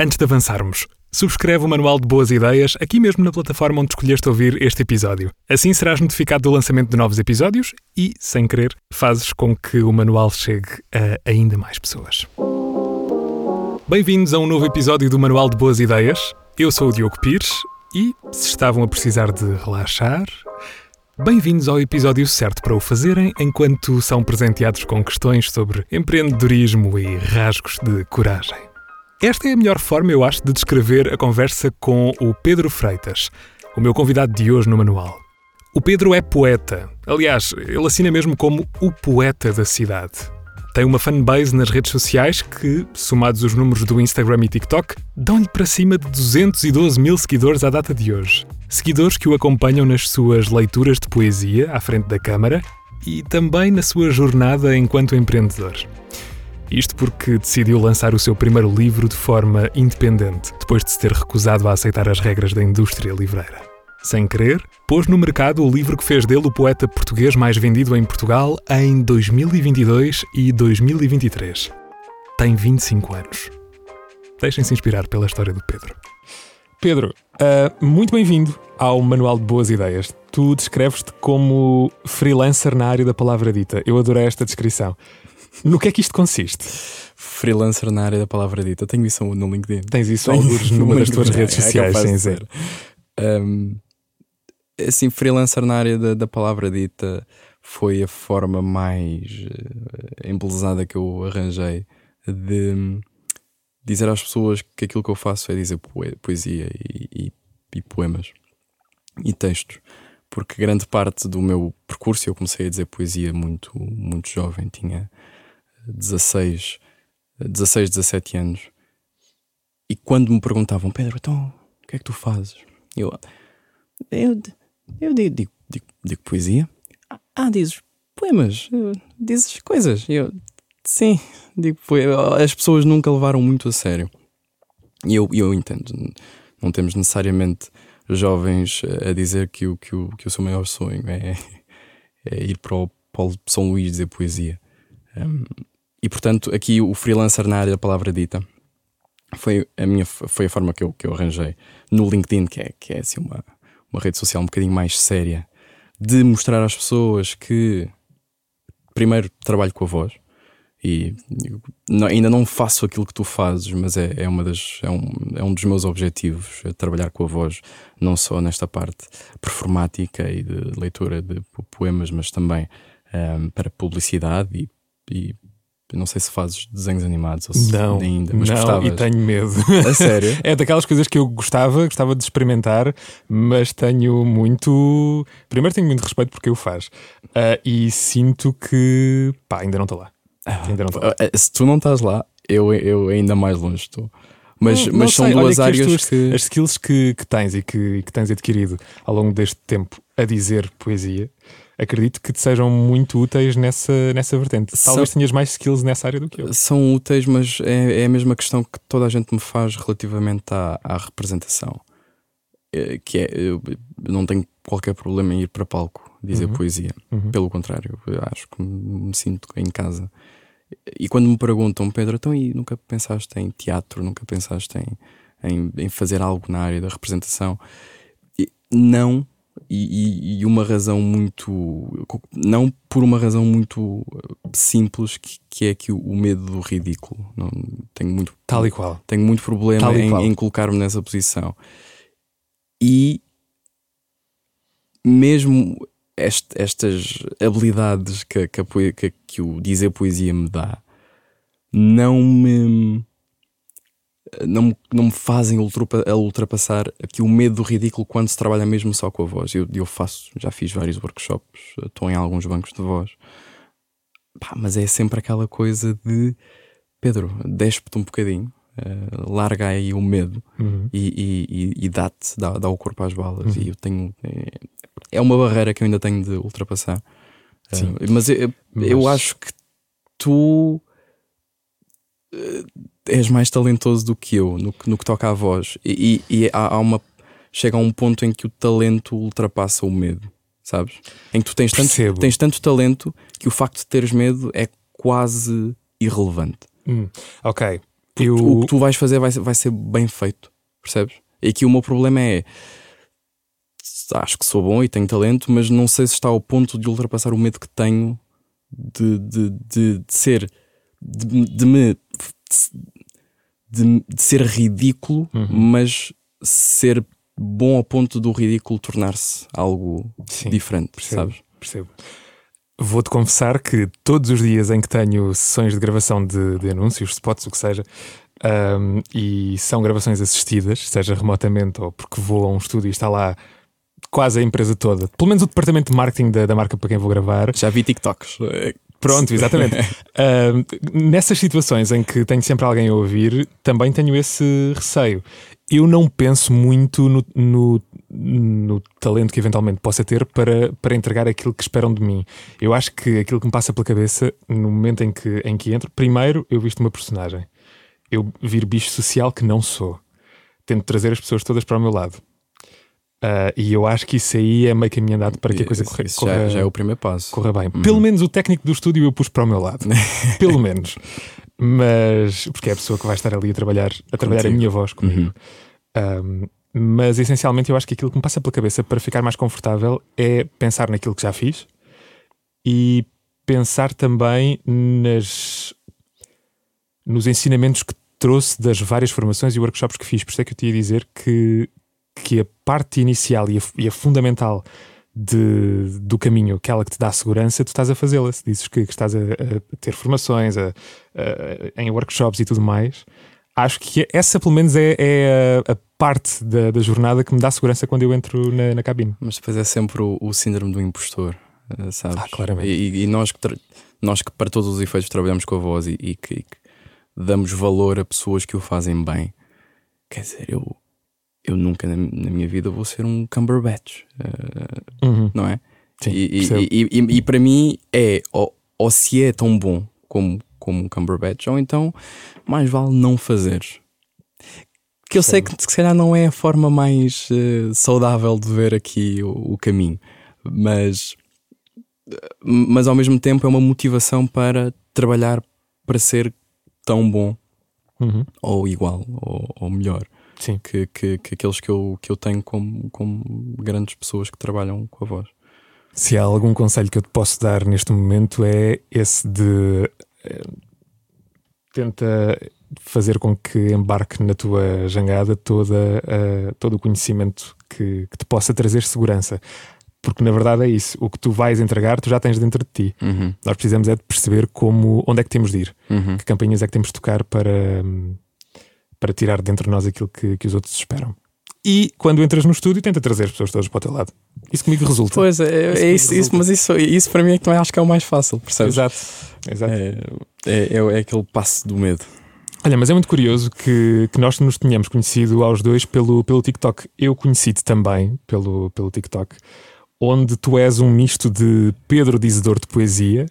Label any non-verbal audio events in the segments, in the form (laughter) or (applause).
Antes de avançarmos, subscreve o Manual de Boas Ideias aqui mesmo na plataforma onde escolheste ouvir este episódio. Assim serás notificado do lançamento de novos episódios e, sem querer, fazes com que o manual chegue a ainda mais pessoas. Bem-vindos a um novo episódio do Manual de Boas Ideias. Eu sou o Diogo Pires e, se estavam a precisar de relaxar, Bem-vindos ao episódio certo para o fazerem enquanto são presenteados com questões sobre empreendedorismo e rasgos de coragem. Esta é a melhor forma, eu acho, de descrever a conversa com o Pedro Freitas, o meu convidado de hoje no manual. O Pedro é poeta. Aliás, ele assina mesmo como o poeta da cidade. Tem uma fanbase nas redes sociais que, somados os números do Instagram e TikTok, dão-lhe para cima de 212 mil seguidores à data de hoje. Seguidores que o acompanham nas suas leituras de poesia à frente da Câmara e também na sua jornada enquanto empreendedor. Isto porque decidiu lançar o seu primeiro livro de forma independente, depois de se ter recusado a aceitar as regras da indústria livreira. Sem querer, pôs no mercado o livro que fez dele o poeta português mais vendido em Portugal em 2022 e 2023. Tem 25 anos. Deixem-se inspirar pela história do Pedro. Pedro, uh, muito bem-vindo ao Manual de Boas Ideias. Tu descreves-te como freelancer na área da palavra dita. Eu adorei esta descrição. No que é que isto consiste? Freelancer na área da palavra dita. Tenho isso no LinkedIn. Tens isso alguns numa das tuas redes é sociais, é sem dizer. Um, assim, freelancer na área da, da, palavra dita foi a forma mais uh, embelezada que eu arranjei de dizer às pessoas que aquilo que eu faço é dizer poesia e, e, e poemas e textos porque grande parte do meu percurso eu comecei a dizer poesia muito muito jovem tinha 16 16 17 anos e quando me perguntavam Pedro então o que é que tu fazes eu eu, eu digo, digo, digo, digo poesia ah dizes poemas dizes coisas eu Sim, digo, foi, as pessoas nunca levaram muito a sério. E eu, eu entendo. Não temos necessariamente jovens a dizer que o, que o, que o seu maior sonho é, é ir para o São Luís dizer poesia. Um, e portanto, aqui o freelancer na área da palavra dita foi a, minha, foi a forma que eu, que eu arranjei no LinkedIn, que é, que é assim uma, uma rede social um bocadinho mais séria, de mostrar às pessoas que, primeiro, trabalho com a voz e não, ainda não faço aquilo que tu fazes, mas é, é, uma das, é, um, é um dos meus objetivos é trabalhar com a voz, não só nesta parte performática e de leitura de poemas, mas também um, para publicidade e, e não sei se fazes desenhos animados ou se não, ainda, mas não, gostavas. e tenho medo. A sério? (laughs) é daquelas coisas que eu gostava, gostava de experimentar, mas tenho muito. Primeiro, tenho muito respeito porque eu faz. Uh, e sinto que. pá, ainda não estou lá. Ainda não tá. Eh, Se tu não estás lá, eu, eu ainda mais longe estou. Mas, não, mas não são sei. duas áreas que, as, que... As skills que, que tens e que, que tens adquirido ao longo deste tempo a dizer poesia, acredito que te sejam muito úteis nessa, nessa vertente. Talvez são, tenhas mais skills nessa área do que eu. São úteis, mas é, é a mesma questão que toda a gente me faz relativamente à, à representação. É, que é, eu não tenho qualquer problema em ir para palco dizer uhum. poesia. Uhum. Pelo contrário, acho que me sinto em casa. E quando me perguntam, Pedro, então e nunca pensaste em teatro, nunca pensaste em, em, em fazer algo na área da representação? E, não, e, e, uma razão muito. Não por uma razão muito simples, que, que é que o, o, medo do ridículo. Não, tenho muito. Tal e qual. Tenho muito problema em, em colocar-me nessa posição. E mesmo este, estas habilidades que, que, que, que, o dizer poesia me dá não me não, não me fazem ultrapassar aqui o medo do ridículo quando se trabalha mesmo só com a voz. Eu, eu faço, já fiz vários workshops, estou em alguns bancos de voz, Pá, mas é sempre aquela coisa de Pedro, despe-te um bocadinho, uh, larga aí o medo uhum. e, e, e dá-te, dá, dá, o corpo às balas. Uhum. E eu tenho. É, é uma barreira que eu ainda tenho de ultrapassar. Sim. Uh, mas, eu, mas eu acho que tu és mais talentoso do que eu no, no que toca à voz. E, e, há, há, uma. Chega a um ponto em que o talento ultrapassa o medo, sabes? Em que tu tens tanto, tens tanto talento que o facto de teres medo é quase irrelevante. Hum, ok. Eu... O que tu vais fazer vai, ser- vai ser bem feito, percebes? E aqui o meu problema é. Acho que sou bom e tenho talento, mas não sei se está ao ponto de ultrapassar o medo que tenho de, de, de, de ser. De, de me. De, de ser ridículo, Uhum. mas ser bom ao ponto do ridículo tornar-se algo Sim, diferente, percebo. sabes? Percebo. Vou-te confessar que todos os dias em que tenho sessões de gravação de, de anúncios, spots, o que seja, ahm, e são gravações assistidas, seja remotamente ou porque vou a um estúdio e está lá quase a empresa toda, pelo menos o departamento de marketing da, da marca para quem vou gravar. Já vi TikToks. Pronto, exatamente. (laughs) Ahm, nessas situações em que tenho sempre alguém a ouvir, também tenho esse receio. Eu não penso muito no, no, no talento que eventualmente possa ter para, para entregar aquilo que esperam de mim. Eu acho que aquilo que me passa pela cabeça no momento em que, em que entro, primeiro eu visto uma personagem. Eu vir bicho social que não sou. Tento trazer as pessoas todas para o meu lado. Ah, e eu acho que isso aí é meio caminho andado para que a coisa corra, isso corra- já, já é o primeiro passo. corra bem. Pelo menos o técnico do estúdio eu pus para o meu lado. (laughs) Pelo menos. Mas, porque é a pessoa que vai estar ali a trabalhar, a trabalhar a minha voz comigo. Uhum. Um, mas essencialmente eu acho que aquilo que me passa pela cabeça para ficar mais confortável é pensar naquilo que já fiz e pensar também nas, nos ensinamentos que trouxe das várias formações e workshops que fiz. Por isso é que eu te ia dizer que, que a parte inicial e a, e a fundamental de- do caminho, aquela que te dá segurança, tu estás a fazê-la. Se dizes que, que estás a, a ter formações, a- em workshops e tudo mais, acho que essa pelo menos é, é a, parte da, da jornada que me dá segurança quando eu entro na, na cabine. Mas depois é sempre o, o síndrome do impostor, eh, sabes? Ah, claramente. E, e nós, que nós que para todos os efeitos trabalhamos com a voz e, e que, e que damos valor a pessoas que o fazem bem, quer dizer, eu, eu nunca na, na minha vida vou ser um Cumberbatch, eh, Uhum. não é? Sim, e, e, e, e- para mim é ou, ou se é tão bom como, como um Cumberbatch, ou então mais vale não fazer. Que eu sei que se calhar não é a forma mais eh, saudável de ver aqui o, o caminho, mas, mas ao mesmo tempo é uma motivação para trabalhar para ser tão bom Uhum. ou igual ou, ou melhor Sim. que, que, que aqueles que eu, que eu tenho como, como grandes pessoas que trabalham com a voz. Se há algum conselho que eu te posso dar neste momento é esse de eh, tenta fazer com que embarque na tua jangada toda, eh, todo o conhecimento que, que te possa trazer segurança. Porque na verdade é isso. O que tu vais entregar, tu já tens dentro de ti. Uhum, Nós precisamos é de perceber como, onde é que temos de ir, uhum. que campanhas é que temos de tocar para, hum, para tirar dentro de nós aquilo que, que os outros esperam. E quando entras no estúdio, tenta trazer as pessoas todas para o teu lado. Isso comigo resulta. Pois é, Isso é isso, isso, mas isso, isso para mim é que também acho que é o mais fácil, percebes? Exato. Exato. É, é, é, é aquele passo do medo. Olha, mas é muito curioso que, que nós nos tenhamos conhecido aos dois pelo, pelo TikTok. Eu conheci-te também pelo, pelo TikTok, onde tu és um misto de Pedro Dizedor de Poesia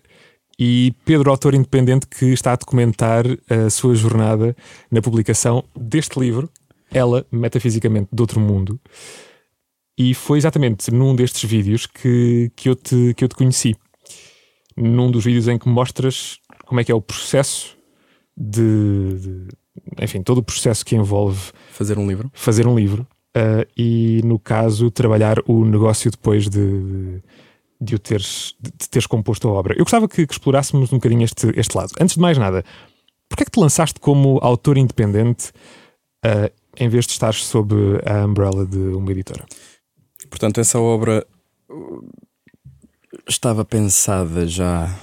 e Pedro Autor Independente que está a documentar a sua jornada na publicação deste livro, Ela, Metafisicamente de Outro Mundo. E foi exatamente num destes vídeos que, que, eu te, que eu te conheci. Num dos vídeos em que mostras como é que é o processo de, de- enfim, todo o processo que envolve Fazer um livro. fazer um livro ah, e, no caso, trabalhar o negócio depois de, de, de o teres, de, teres composto a obra. Eu gostava que, que explorássemos um bocadinho este, este lado. Antes de mais nada, porquê é que te lançaste como autor independente ah, em vez de estar sob a umbrella de uma editora? Portanto, essa obra uh, estava pensada já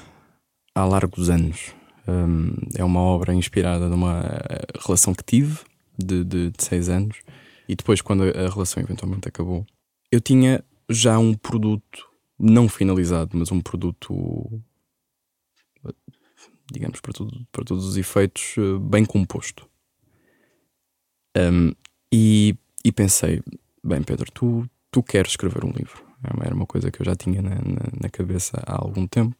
há largos anos. Um, é uma obra inspirada numa eh, relação que tive de, de, de seis anos e depois, quando a relação eventualmente acabou, eu tinha já um produto não finalizado, mas um produto, digamos, para, tudo, para todos os efeitos, eh, bem composto. Um, e, e pensei, bem, Pedro, tu, tu queres escrever um livro. É Era uma coisa que eu já tinha na, na, na cabeça há algum tempo.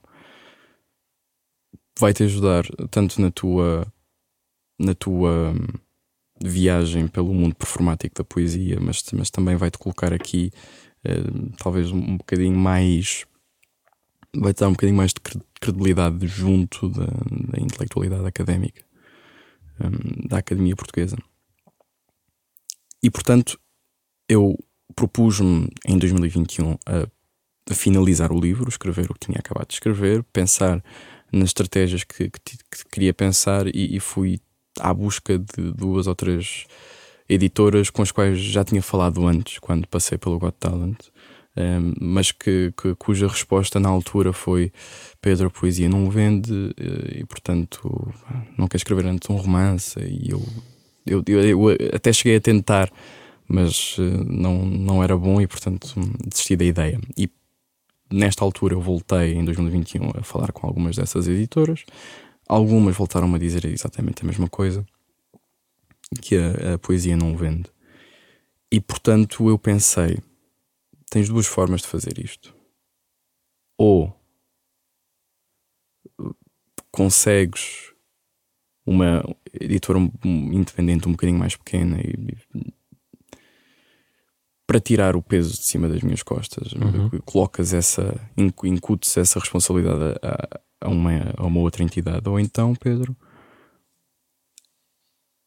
Vai-te ajudar tanto na tua, na tua hum, viagem pelo mundo performático da poesia, mas, mas também vai-te colocar aqui eh, talvez um, bocadinho mais. Vai-te dar um bocadinho mais de cre- credibilidade junto da, da intelectualidade académica. um, da Academia Portuguesa. E portanto, eu propus-me em 2021 a, a, finalizar o livro, escrever o que tinha acabado de escrever, pensar nas estratégias que, que, que queria pensar e, e, fui à busca de duas ou três editoras com as quais já tinha falado antes, quando passei pelo Got Talent, um, mas que, que, cuja resposta na altura foi Pedro, a poesia não vende eh, e, portanto, não quer escrever antes um romance. E eu, eu, eu, eu até cheguei a tentar, mas uh, não, não era bom e, portanto, desisti da ideia. E nesta altura eu voltei em 2021 a falar com algumas dessas editoras. Algumas voltaram a dizer exatamente a mesma coisa, que a, a poesia não vende. E portanto eu pensei, tens duas formas de fazer isto. Ou consegues uma editora independente um bocadinho mais pequena e, para tirar o peso de cima das minhas costas. Uhum. Colocas essa, incutes essa responsabilidade a, a, uma, a uma outra entidade. Ou então, Pedro,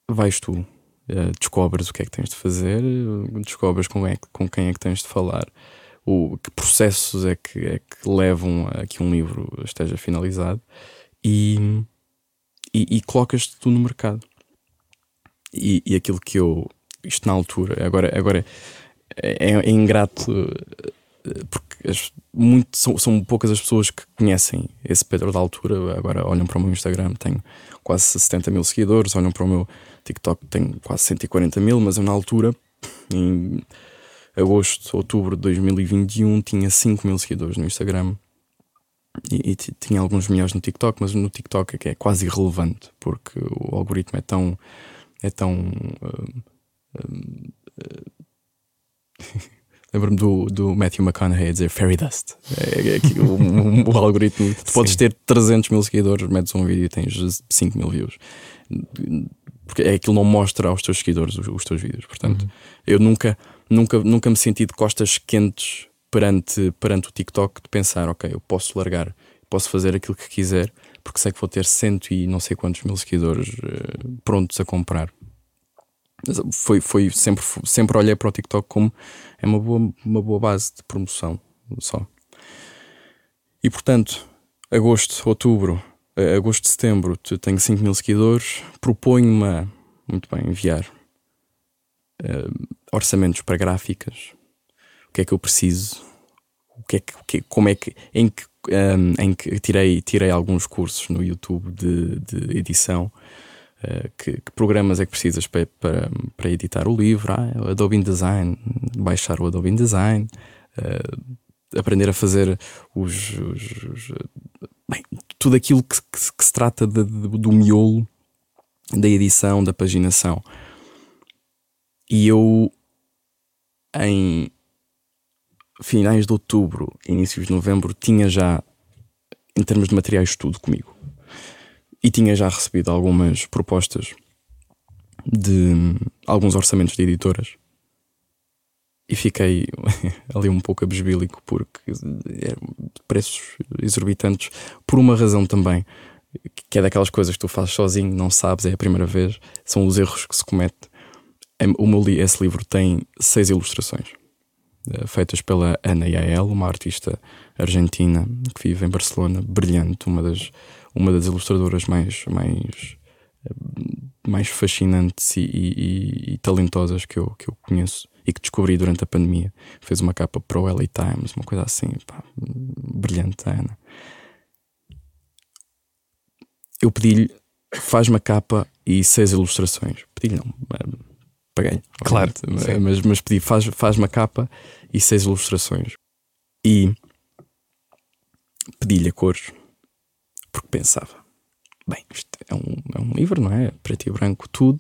vais tu, uh, descobres o que é que tens de fazer, descobres com, é, com quem é que tens de falar, o, que processos é que, é que levam a que um livro esteja finalizado e, e, e colocas-te tu no mercado. E, e aquilo que eu, isto na altura, agora, agora é, é ingrato eh, porque as, muito, são, são poucas as pessoas que conhecem esse Pedro da altura. Agora olham para o meu Instagram, tenho quase 70 mil seguidores, olham para o meu TikTok, tenho quase 140 mil, mas eu na altura, em agosto, outubro de 2021, tinha 5 mil seguidores no Instagram. E, e tinha alguns milhares no TikTok, mas no TikTok é que é quase irrelevante, porque o algoritmo é tão. é tão. Uh, uh, (laughs) Lembro-me do, do Matthew McConaughey a dizer Fairy Dust. É, é, o, o, o, (laughs) algoritmo. Tu podes ter 300 mil seguidores, metes um vídeo e tens 5 mil views. Porque é aquilo não mostra aos teus seguidores os, os teus vídeos. Portanto, uhum. eu nunca, nunca, nunca me senti de costas quentes perante, perante o TikTok de pensar, ok, eu posso largar, posso fazer aquilo que quiser, porque sei que vou ter cento e não sei quantos mil seguidores uh, prontos a comprar foi, foi sempre, sempre olhei para o TikTok como é uma boa, uma boa base de promoção só. E portanto, agosto, outubro, agosto, setembro, tenho 5 mil seguidores, proponho-me muito bem, enviar uh, orçamentos para gráficas, o que é que eu preciso, o que é que, o que como é que, em que, um, em que tirei, tirei alguns cursos no YouTube de, de edição Uh, que, que, programas é que precisas para, para, para editar o livro? Ah, Adobe InDesign, baixar o Adobe InDesign, uh, aprender a fazer os, os, os bem, tudo aquilo que, que, que se trata de, de, do miolo da edição, da paginação. E eu, em finais de outubro, inícios de novembro, tinha já, em termos de materiais, tudo comigo e tinha já recebido algumas propostas de alguns orçamentos de editoras e fiquei (laughs) ali um pouco abesbílico porque preços exorbitantes por uma razão também que é daquelas coisas que tu fazes sozinho, não sabes, é a primeira vez, são os erros que se comete. O meu, esse livro tem seis ilustrações eh, feitas pela Ana Yael, uma artista argentina que vive em Barcelona, brilhante, uma das uma das ilustradoras mais, mais, mais fascinantes e, e, e, talentosas que eu, que eu conheço e que descobri durante a pandemia. Fez uma capa para o LA Times, uma coisa assim, pá, brilhante, Ana. Eu pedi-lhe, faz uma capa e seis ilustrações. Pedi-lhe, não, paguei. Claro. Mas, mas pedi, faz, faz uma capa e seis ilustrações. E pedi-lhe a cores porque pensava: bem, isto é um, é um livro, não é? Preto e branco, tudo,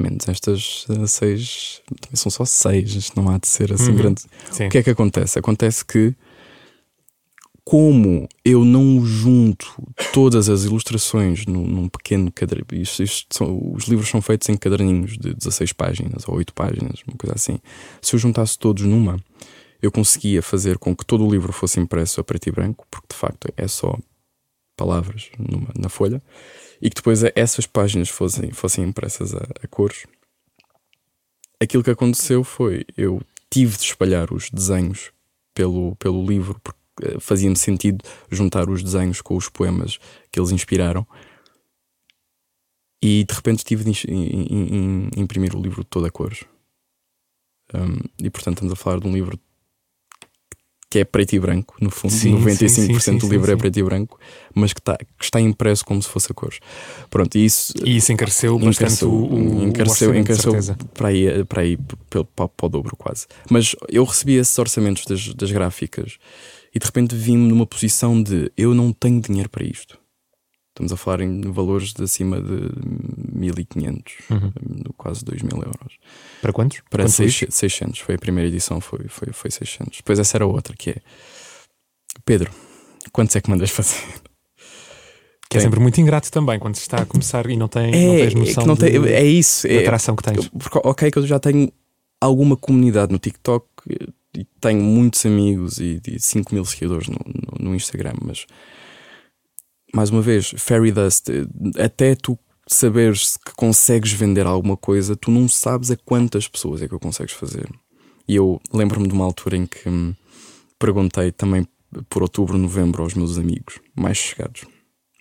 menos estas uh, seis, também são só seis, isto não há de ser assim uhum. grande. Sim. O que é que acontece? Acontece que, como eu não junto todas as ilustrações num, num pequeno isto, isto são, os livros são feitos em caderninhos de 16 páginas ou 8 páginas, uma coisa assim. Se eu juntasse todos numa, eu conseguia fazer com que todo o livro fosse impresso a preto e branco, porque de facto é só palavras numa, na folha e que depois essas páginas fossem, fossem impressas a, a cores, aquilo que aconteceu foi eu tive de espalhar os desenhos pelo, pelo livro, porque eh, fazia-me sentido juntar os desenhos com os poemas que eles inspiraram. E de repente tive de imprimir o livro todo a cores. Um, e portanto estamos a falar de um livro que é preto e branco, no fundo, sim, 95% sim, sim, do livro é preto e branco, mas que, tá, que está impresso como se fosse a cores. Pronto, e isso, e isso encareceu bastante o, o encareceu, encareceu para aí, para, aí para, para, para o dobro quase. Mas eu recebi esses orçamentos das, das gráficas e de repente vi-me numa posição de eu não tenho dinheiro para isto. Estamos a falar em valores de acima de 1500, uhum. quase 2000 euros. Para quantos? Para quantos 600, 600. Foi a primeira edição, foi, foi, foi 600. Depois essa era outra, que é Pedro, quantos é que mandas fazer? Que é sempre muito ingrato também quando se está a começar e não, tem, é, não tens noção é não tem, de, é isso, da é, atração que tens. Porque, ok, que eu já tenho alguma comunidade no TikTok e tenho muitos amigos e, e 5 mil seguidores no, no, no Instagram, mas mais uma vez, fairy dust, até tu saberes que consegues vender alguma coisa, tu não sabes a quantas pessoas é que o consegues fazer. E eu lembro-me de uma altura em que hum, perguntei também por outubro, novembro aos meus amigos mais chegados: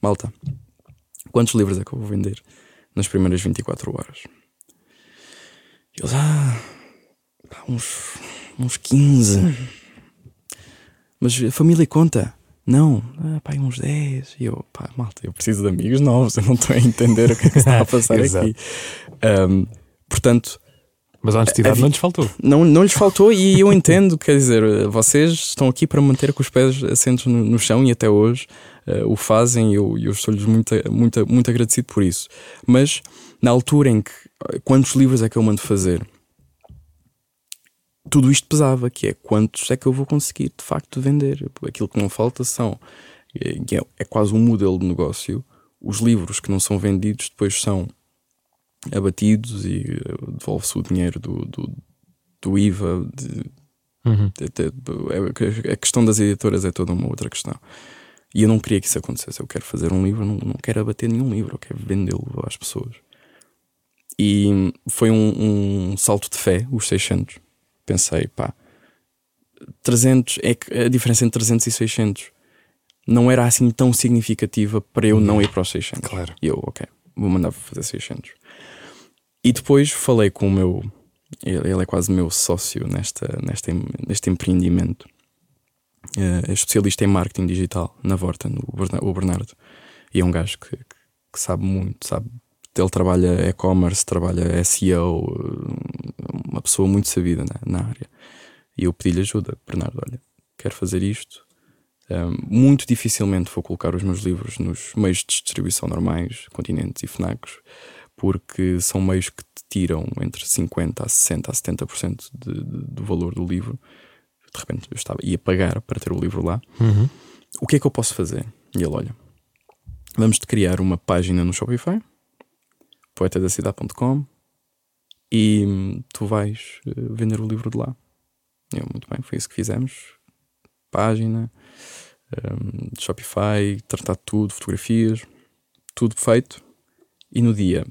Malta, quantos livros é que eu vou vender nas primeiras 24 horas? E eles, ah, uns, uns 15. Mas a família conta. Não, ah, pá, uns 10. E eu, pá, malta, eu preciso de amigos novos, eu não estou a entender o que é que está a (laughs) passar aqui. Um, portanto. Mas a honestidade a, não lhes faltou. Não, não lhes faltou e eu entendo, quer dizer, vocês estão aqui para manter com os pés assentos no, no chão e até hoje uh, o fazem e eu, eu estou-lhes muito, muito, muito agradecido por isso. Mas na altura em que, quantos livros é que eu mando fazer? Tudo isto pesava, que é quantos é que eu vou conseguir de facto vender. Aquilo que não falta são, é, é, é quase um modelo de negócio. Os livros que não são vendidos depois são abatidos e eh, devolve-se o dinheiro do, do, do IVA. De, uhum. de, de, é, a questão das editoras é toda uma outra questão. E eu não queria que isso acontecesse. Eu quero fazer um livro, não, não quero abater nenhum livro, eu quero vendê-lo às pessoas. E foi um, um salto de fé, os 600 pensei, pá, 300, é que a diferença entre 300 e 600 não era assim tão significativa para eu não ir para os 600. Claro. E eu, ok, vou mandar fazer 600. E depois falei com o meu, ele, é quase meu sócio nesta, nesta, neste empreendimento. Uh, é especialista em marketing digital na Vorta, o Bernardo. E é um gajo que, que, que sabe muito, sabe ele trabalha e-commerce, trabalha SEO, uma pessoa muito sabida na, na área. E eu pedi-lhe ajuda, Bernardo, olha, quero fazer isto. Um, muito dificilmente vou colocar os meus livros nos meios de distribuição normais, continentes e FNACs, porque são meios que te tiram entre 50% a 60% a 70% de, de, do valor do livro. De repente eu estava, ia pagar para ter o livro lá. Uhum. O que é que eu posso fazer? E ele, olha, vamos-te criar uma página no Shopify poetadacidade.com e tu vais eh, vender o livro de lá. Eu, muito bem, foi isso que fizemos. Página, um, Shopify, tratar tudo, fotografias, tudo feito. E no dia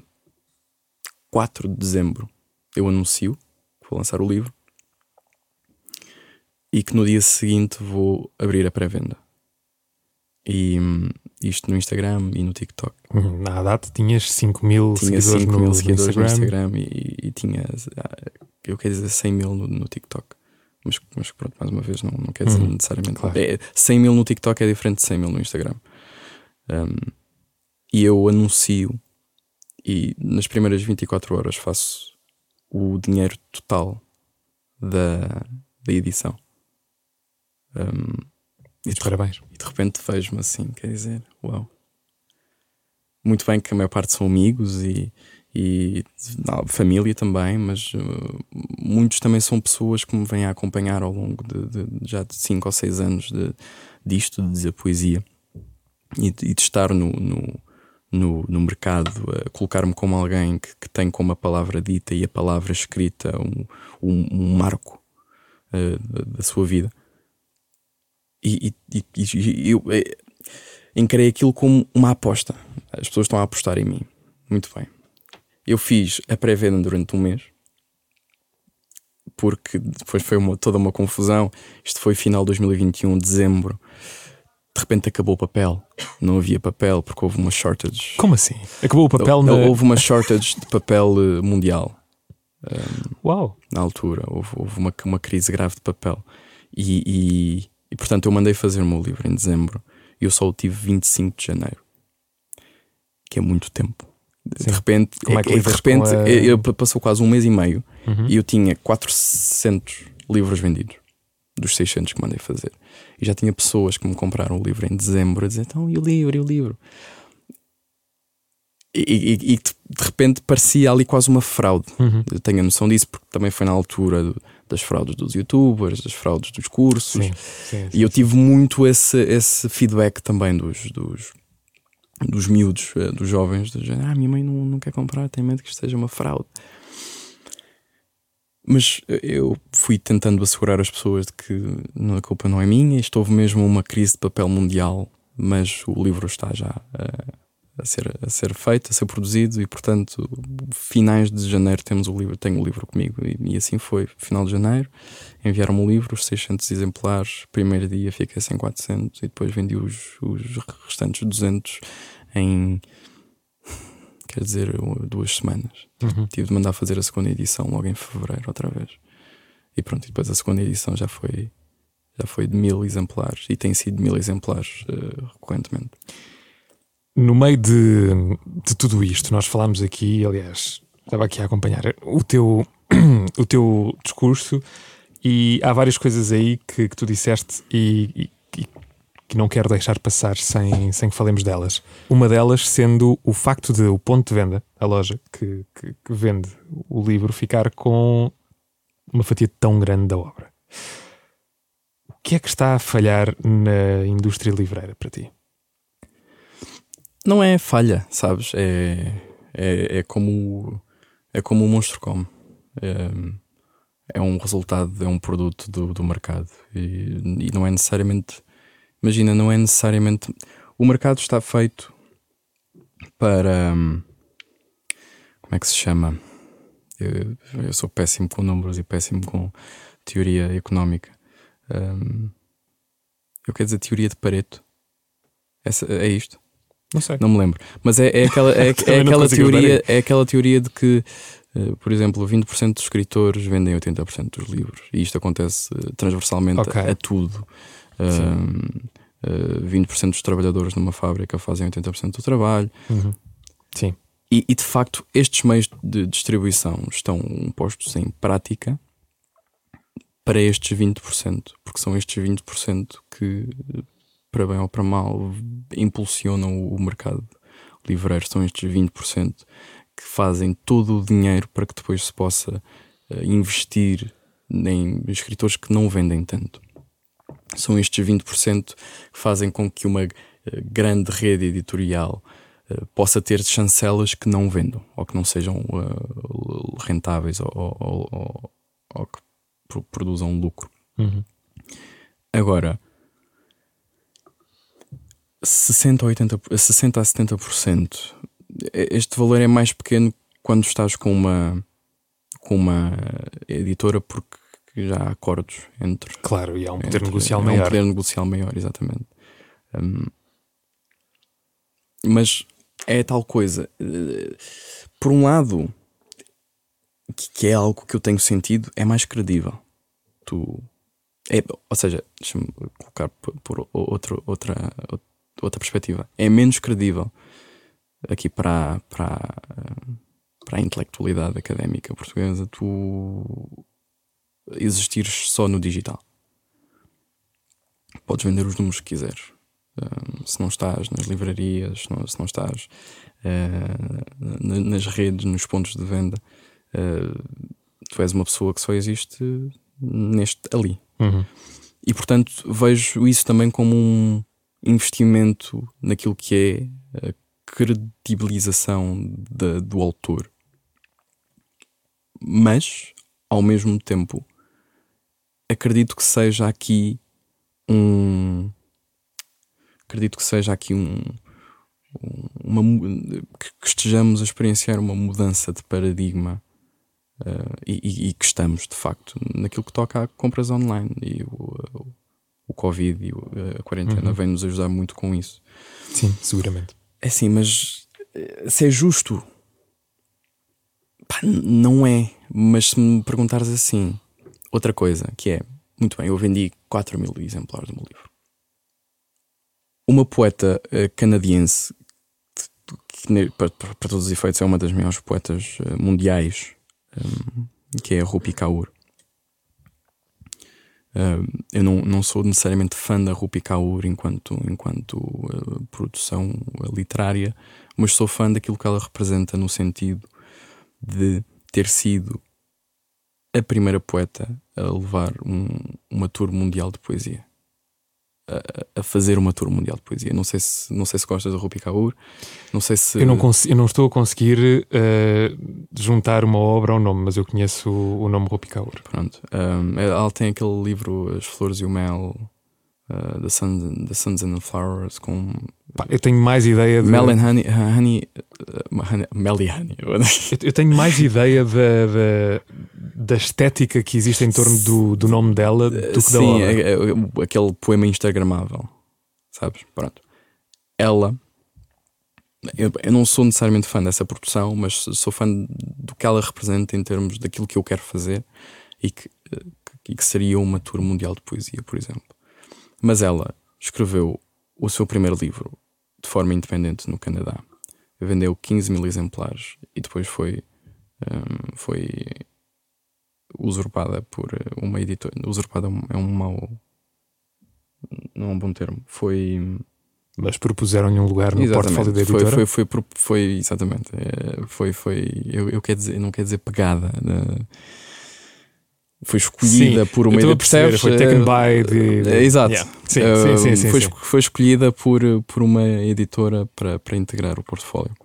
4 de dezembro eu anuncio que vou lançar o livro e que no dia seguinte vou abrir a pré-venda. E hum, isto no Instagram e no TikTok. Na data tinhas 5 mil tinha seguidores, 5 mil no, seguidores no Instagram, no Instagram e, e, tinha, ah, eu quero dizer 100 mil no, no TikTok. Mas, mas, pronto, mais uma vez, não, não quer dizer uhum. necessariamente. Claro. É, 100 mil no TikTok é diferente de 100 mil no Instagram. Um, e eu anuncio e nas primeiras 24 horas faço o dinheiro total da, da edição. Um, e de, Parabéns. E de repente vejo-me assim, quer dizer, uau. Muito bem que a maior parte são amigos e, e não, família também, mas uh, muitos também são pessoas que me vêm a acompanhar ao longo de, de já de 5 ou 6 anos de, disto, de dizer poesia e de, e de estar no, no, no, no mercado, a colocar-me como alguém que, que, tem como a palavra dita e a palavra escrita um, um, um marco uh, da, da sua vida. E, e, e, eu, é, encarei aquilo como uma aposta. As pessoas estão a apostar em mim. Muito bem. Eu fiz a pré-venda durante um mês, porque depois foi uma, toda uma confusão. Isto foi final de 2021, dezembro. De repente acabou o papel. Não havia papel porque houve uma shortage. Como assim? Acabou o papel Não, na... Houve uma shortage de papel eh, mundial Uau! na altura. Houve, houve uma, uma crise grave de papel. E, e, portanto eu mandei fazer o meu livro em dezembro e eu só o tive 25 de janeiro, que é muito tempo. De Sim. repente, Como é que de repente a- eu- passou quase um mês e meio Uhum. e eu tinha 400 livros vendidos dos 600 que mandei fazer. E já tinha pessoas que me compraram o livro em dezembro a dizer: então, e o livro, e o livro? E, e- e de de repente parecia ali quase uma fraude. Uhum. Eu tenho a noção disso porque também foi na altura do- das fraudes dos youtubers, das fraudes dos cursos. Sim, sim, E eu tive muito esse, esse feedback também dos, dos, dos miúdos, eh, dos jovens, do género, ah, minha mãe não, não quer comprar, tem medo que isto seja uma fraude. Mas eu fui tentando assegurar as pessoas de que a culpa não é minha, isto houve mesmo uma crise de papel mundial, mas o livro está já eh, a, ser, a ser feito, a ser produzido e, portanto, finais de janeiro temos o livro, tenho o livro comigo e, e assim foi. Final de janeiro, enviaram-me o livro, os 600 exemplares, primeiro dia fiquei sem 400 e depois vendi os, os restantes 200 em, quer dizer, duas semanas. Uhum. Tive de mandar fazer a segunda edição logo em fevereiro, outra vez. E pronto, e depois a segunda edição já foi, já foi de mil exemplares e tem sido de mil exemplares eh, recorrentemente. No meio de, de tudo isto, nós falámos aqui, aliás, estava aqui a acompanhar o teu, (clears throat) o teu discurso e há várias coisas aí que, que tu disseste e, e- que não quero deixar passar sem, sem que falemos delas. Uma delas sendo o facto de o ponto de venda, a loja que, que- que vende o livro, ficar com uma fatia tão grande da obra. O que é que está a falhar na indústria livreira para ti? Não é falha, sabes? É, é, é como é como o monstro come. É, é um resultado, é um produto do, do mercado. E, e não é necessariamente. Imagina, não é necessariamente. O mercado está feito para. Como é que se chama? Eu, eu sou péssimo com números e péssimo com teoria económica. Hum, eu quero dizer teoria de Pareto. Essa, é isto? Não sei. Não me lembro. Mas é, é aquela, é, (laughs) é aquela teoria, é aquela teoria de que, eh, por exemplo, 20% dos escritores vendem 80% dos livros. E isto acontece eh, transversalmente Ok. a, a tudo. Um, eh, 20% dos trabalhadores numa fábrica fazem 80% do trabalho. Uhum. Sim. E, e, de facto, estes meios de distribuição estão postos em prática para estes 20%, porque são estes 20% que, para bem ou para mal, impulsionam o mercado livreiro. São estes 20% que fazem todo o dinheiro para que depois se possa eh, investir em escritores que não vendem tanto. São estes 20% que fazem com que uma eh, grande rede editorial eh, possa ter chancelas que não vendam ou que não sejam rentáveis ou, ou- ou- ou que pro- produzam lucro. Uhum. Agora, 60 a, 80, 60 a 70%, eh, este valor é mais pequeno quando estás com uma, com uma editora porque já há acordos entre Claro, e há um poder entre- negocial maior. um poder negocial maior, exatamente. Hum, mas é tal coisa. eh, Por um lado, que, que é algo que eu tenho sentido, é mais credível. Tu, é, ou seja, deixa-me colocar por, por outro, outra, outra perspectiva. É menos credível aqui para, a- para, para a intelectualidade académica portuguesa tu existires só no digital podes vender os números que quiseres. Um, se não estás nas livrarias, se não, se não estás uh, na- nas redes, nos pontos de venda, uh, tu és uma pessoa que só existe neste ali. Uhum. E portanto vejo isso também como um investimento naquilo que é a credibilização da- do autor. Mas, ao mesmo tempo, acredito que seja aqui um acredito que seja aqui um, uma, que estejamos a experienciar uma mudança de paradigma uh, e, e, que estamos, de facto, naquilo que toca a compras online e o, o, Covid e a quarentena uhum. vem nos ajudar muito com isso. Sim, seguramente. É assim, mas eh, se é justo, pá, não é. Mas se me perguntares assim, outra coisa que é, muito bem, eu vendi 4 mil exemplares do meu livro. Uma poeta uh, canadiense que, para, para, todos os efeitos, é uma das maiores poetas mundiais, que é a Rupi Kaur. Uh, eu não, não sou necessariamente fã da Rupi Kaur enquanto, enquanto uh, produção literária, mas sou fã daquilo que ela representa no sentido de ter sido a primeira poeta a levar um, uma tour mundial de poesia a, fazer uma tour mundial de poesia. Não sei se, não sei se gostas da Rupi Kaur, não sei se. Eu não, eu não estou a conseguir uh, juntar uma obra ao nome, mas eu conheço o, o nome Rupi Kaur. Pronto. Um, ela tem aquele livro As Flores e o Mel, uh, The, Sun, the Suns and the Flowers, com Pá, eu tenho mais ideia de. Mel and Honey. honey, uh, honey Mel e Honey. eu, tenho mais ideia da, da, da, estética que existe em torno do, do nome dela do que Sim, da obra. É, é, aquele poema Instagramável. Sabes? Pronto. Ela. Eu, eu, não sou necessariamente fã dessa produção, mas sou fã do que ela representa em termos daquilo que eu quero fazer e que, que, que seria uma tour mundial de poesia, por exemplo. Mas ela escreveu o seu primeiro livro de forma independente no Canadá. Vendeu 15 mil exemplares e depois foi, um, foi usurpada por uma editora. Usurpada é um mau. Não é um bom termo. Foi. Mas propuseram-lhe um lugar no portfólio da editora? Foi, foi, foi, foi exatamente. É, foi, foi, eu, eu quero dizer, não quero dizer pegada. Foi escolhida sim, por uma editora. Foi taken by the, the... Exato. Yeah. Sim, uh, sim, sim, foi, foi, escolhida por, por uma editora para, para integrar o portfólio.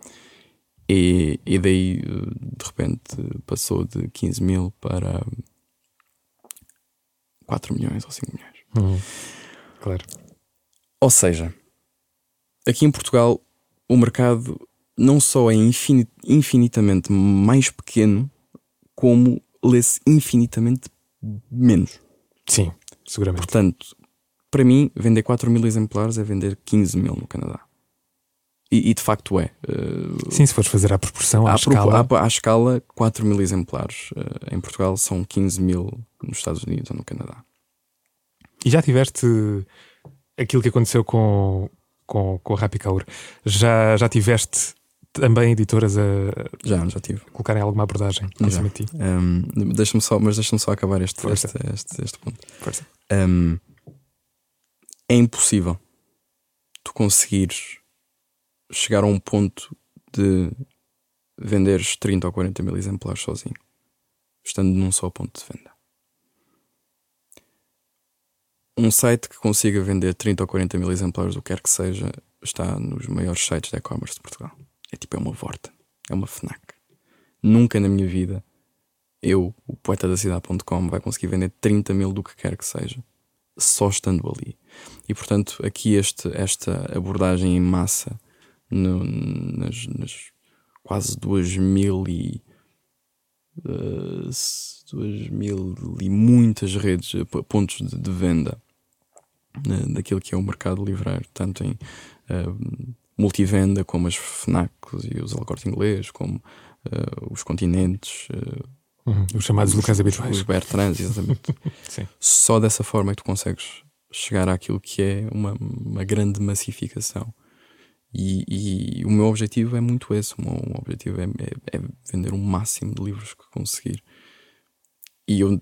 E, e daí, de repente, passou de 15 mil para 4 milhões ou 5 milhões. Uhum. Claro. Ou seja, aqui em Portugal, o mercado não só é infinit, infinitamente mais pequeno, como lê-se infinitamente menos. Sim, seguramente. Portanto, para mim, vender 4 mil exemplares é vender 15 mil no Canadá. E, e de facto é. Uh, Sim, se fores fazer à proporção, à, à escala. À, à, escala, 4 mil exemplares uh, em Portugal são 15 mil nos Estados Unidos ou no Canadá. E já tiveste aquilo que aconteceu com, com, com a Rappi Kaur? Já, já tiveste também editoras a já, já tive. colocarem alguma abordagem em cima de ti? Um, deixa só, mas deixa-me só acabar este, este, este, este, ponto. Um, é impossível tu conseguires chegar a um ponto de venderes 30 ou 40 mil exemplares sozinho, estando num só ponto de venda. Um site que consiga vender 30 ou 40 mil exemplares, o que quer que seja, está nos maiores sites de e-commerce de Portugal. É tipo, é uma vorta. É uma FNAC. Nunca na minha vida eu, o poeta da cidade.com, vai conseguir vender 30 mil do que quer que seja, só estando ali. E portanto, aqui este, esta abordagem em massa no, nas, nas, quase 2 mil e. Uh, mil e muitas redes, eh, pontos de, de venda uh, daquilo que é o mercado livreiro, tanto em uh, multivenda, como as FNACs e os Alcorte Inglês, como uh, os Continentes. Uh, uhum, os chamados os, locais habituais. Os Bertrands, exatamente. (laughs) Só dessa forma é que tu consegues chegar àquilo que é uma, uma grande massificação. E, e, o meu objetivo é muito esse. O meu objetivo é, é, é vender o máximo de livros que conseguir. E eu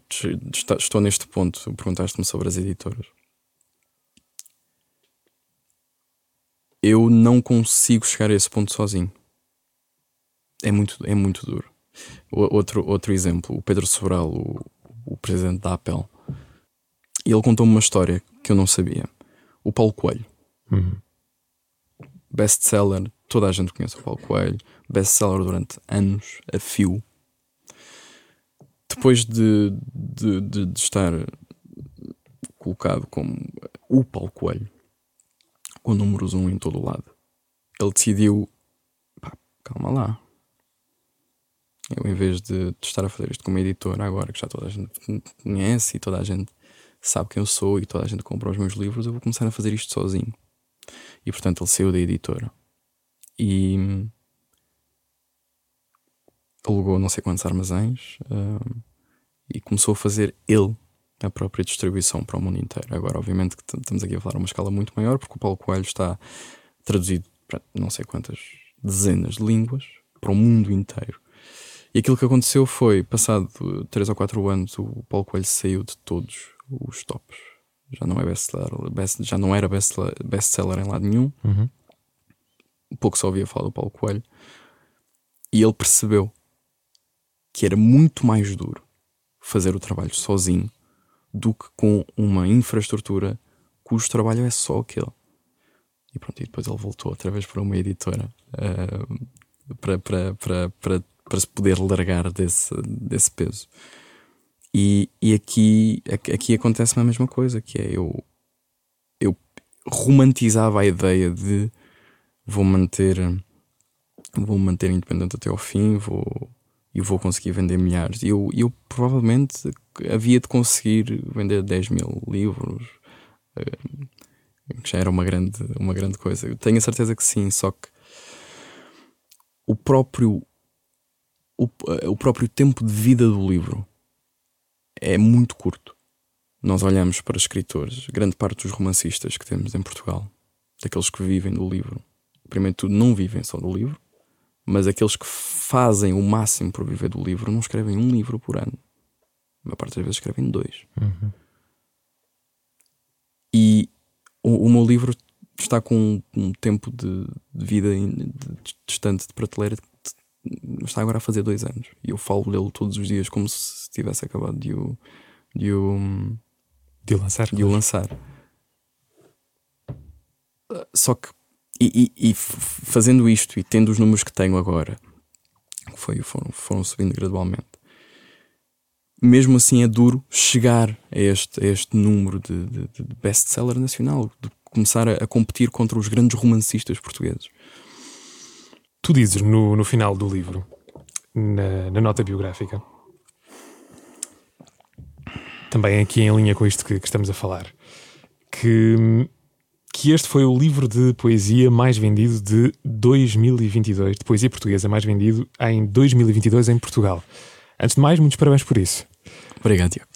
estou neste ponto. Perguntaste-me sobre as editoras. Eu não consigo chegar a esse ponto sozinho. É muito, é muito duro. O, outro, outro exemplo, o Pedro Sobral, o, o presidente da Apple, ele contou-me uma história que eu não sabia. O Paulo Coelho. Uhum. Best-seller, toda a gente conhece o Paulo Coelho. Best-seller durante anos, a fio. Depois de, de, de, de estar colocado como o Paulo Coelho, com números 1 um em todo o lado. Ele decidiu, pá, calma lá. Eu, em vez de, de estar a fazer isto como editora, agora que já toda a gente conhece e toda a gente sabe quem eu sou e toda a gente compra os meus livros, eu vou começar a fazer isto sozinho. E portanto ele saiu da editora e alugou não sei quantos armazéns uh, e começou a fazer ele a própria distribuição para o mundo inteiro. Agora, obviamente, que estamos aqui a falar uma escala muito maior, porque o Paulo Coelho está traduzido para não sei quantas dezenas de línguas para o mundo inteiro. E aquilo que aconteceu foi, passado 3 ou 4 anos, o Paulo Coelho saiu de todos os tops. Já não é best-seller, best, já não era best-seller best em lado nenhum. Uhum. Pouco só ouvia falar do Paulo Coelho. E ele percebeu que era muito mais duro fazer o trabalho sozinho do que com uma infraestrutura cujo trabalho é só aquele. E pronto, e depois ele voltou outra vez para uma editora uh, para, para, para, para, para se poder largar desse, desse peso. E, e aqui, aqui acontece a mesma coisa, que é eu, eu romantizava a ideia de vou manter vou manter independente até ao fim, vou e vou conseguir vender milhares. Eu, eu provavelmente havia de conseguir vender 10 mil livros, que já era uma grande, uma grande coisa. Eu tenho a certeza que sim, só que o próprio, o, uh, o próprio tempo de vida do livro é muito curto. Nós olhamos para escritores, grande parte dos romancistas que temos em Portugal, daqueles que vivem do livro, primeiro de tudo, não vivem só do livro, mas aqueles que fazem o máximo por viver do livro não escrevem um livro por ano. A maior parte das vezes escrevem dois. Uhum. E o, o, meu livro está com um, um tempo de, de vida de, de, distante de prateleira. está agora a fazer dois anos. E eu falo dele todos os dias como se tivesse acabado de o, de o, de o lançar. De o lançar. Só que e, e, e, fazendo isto e tendo os números que tenho agora, foi, foram, foram subindo gradualmente, mesmo assim é duro chegar a este, a este número de, de, de best-seller nacional, de começar a, a, competir contra os grandes romancistas portugueses. Tu dizes no, no final do livro, na, na nota biográfica, também aqui em linha com isto que, que estamos a falar, que que este foi o livro de poesia mais vendido de 2022, de poesia portuguesa mais vendido em 2022 em Portugal. Antes de mais, muitos parabéns por isso. Obrigado, Tiago.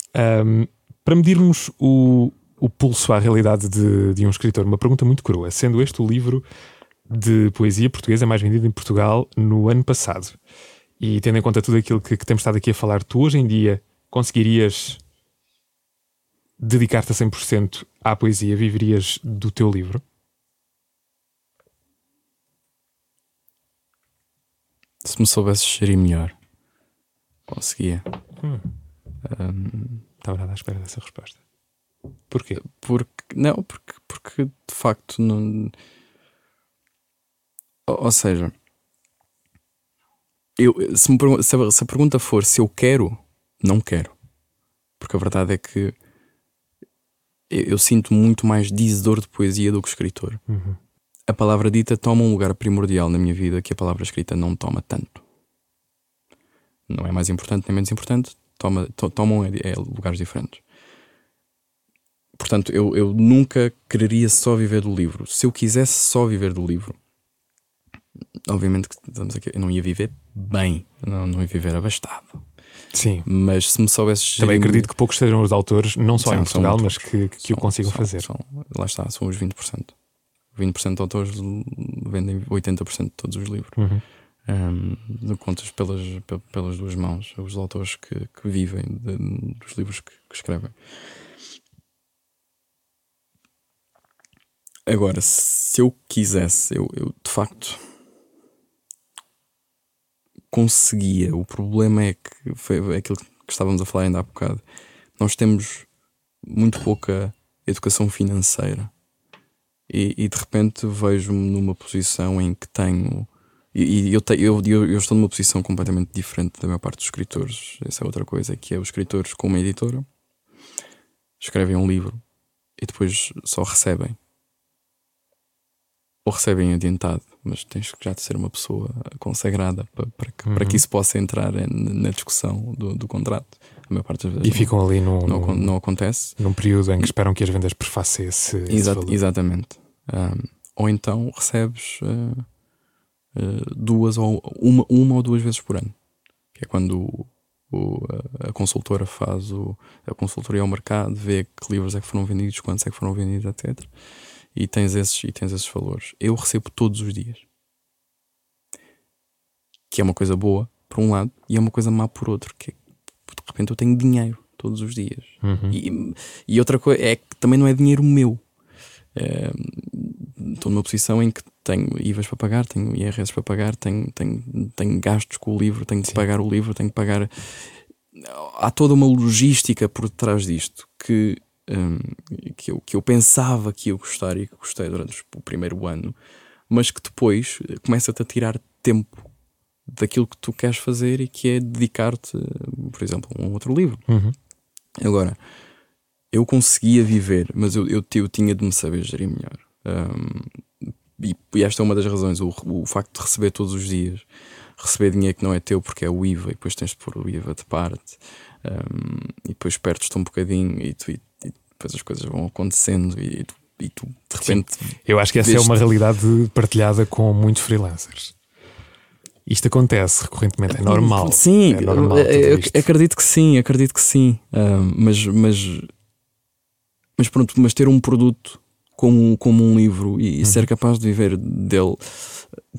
Um, para medirmos o, o pulso à realidade de, de um escritor, uma pergunta muito crua, sendo este o livro de poesia portuguesa mais vendido em Portugal no ano passado. E tendo em conta tudo aquilo que, que temos estado aqui a falar, tu hoje em dia conseguirias dedicar-te a 100% à poesia, viverias do teu livro? Se me soubesse gerir melhor, conseguia. Hum. Um, Estava nada à espera dessa resposta. Porquê? Porque, não, porque, porque de facto não. Ou, ou seja, eu, se, me, se, a, se a pergunta for se eu quero, não quero. Porque a verdade é que eu, eu sinto muito mais dizedor de poesia do que escritor. Uhum. A palavra dita toma um lugar primordial na minha vida que a palavra escrita não toma tanto. Não é mais importante nem menos importante, toma, to, tomam é, é, lugares diferentes. Portanto, eu, eu nunca quereria só viver do livro. Se eu quisesse só viver do livro, obviamente que estamos aqui, eu não ia viver bem, não, não ia viver abastado. Sim. Mas se me soubesse. Também acredito que poucos sejam os autores, não só em Portugal, mas que, que são, o consigam são, fazer. São, lá está, são os 20%. 20% de autores vendem 80% de todos os livros. Uhum. Um, contas pelas, pelas duas mãos, os autores que, que vivem de, dos livros que, que escrevem. Agora, se eu quisesse, eu, eu de facto conseguia. O problema é que foi aquilo que estávamos a falar ainda há bocado. Nós temos muito pouca educação financeira. E, e de repente vejo-me numa posição em que tenho. E, e eu, te, eu, eu, eu, estou numa posição completamente diferente da maior parte dos escritores. Essa é outra coisa, que é os escritores com uma editora escrevem um livro e depois só recebem. ou recebem adiantado, mas tens que já de ser uma pessoa consagrada para, para, que, Uhum. para que isso possa entrar na discussão do, do contrato. A maior parte das vezes E não- ficam ali num, não, não acontece. num período em que esperam que as vendas prefassem esse, esse Exa- valor. exatamente. Um, ou então recebes uh, uh, duas ou uma, uma ou duas vezes por ano. Que é quando o- a consultora faz o, a consultoria ao mercado, vê que livros é que foram vendidos, quantos é que foram vendidos, etc. E tens esses, e tens esses valores. Eu recebo todos os dias. Que é uma coisa boa, por um lado, e é uma coisa má por outro, que é, de repente eu tenho dinheiro todos os dias. Uhum. E, e outra coisa é que também não é dinheiro meu. Eh, Estou numa posição em que tenho IVAs para pagar, tenho IRS para pagar, tenho, tenho, tenho gastos com o livro, tenho de Sim. pagar o livro, tenho que pagar. Há toda uma logística por detrás disto que, hum, que, eu, que eu pensava que ia gostar e que gostei durante o primeiro ano, mas que depois começa-te a tirar tempo daquilo que tu queres fazer e que é dedicar-te, por exemplo, a um outro livro. Uhum. Agora, eu conseguia viver, mas eu, eu, eu tinha de me saber gerir melhor. Um, e, e esta é uma das razões, o, o facto de receber todos os dias, receber dinheiro que não é teu porque é o IVA, e depois tens de pôr o IVA de parte, um, e depois perdes-te um bocadinho, e, tu, e depois as coisas vão acontecendo, e, tu, e tu de repente. Eu acho que essa é uma realidade partilhada com muitos freelancers. Isto acontece recorrentemente, é normal. Sim, é normal acredito que sim, acredito que sim. Um, mas, mas, mas pronto, mas ter um produto como, como um livro e, Uhum. ser capaz de viver dele,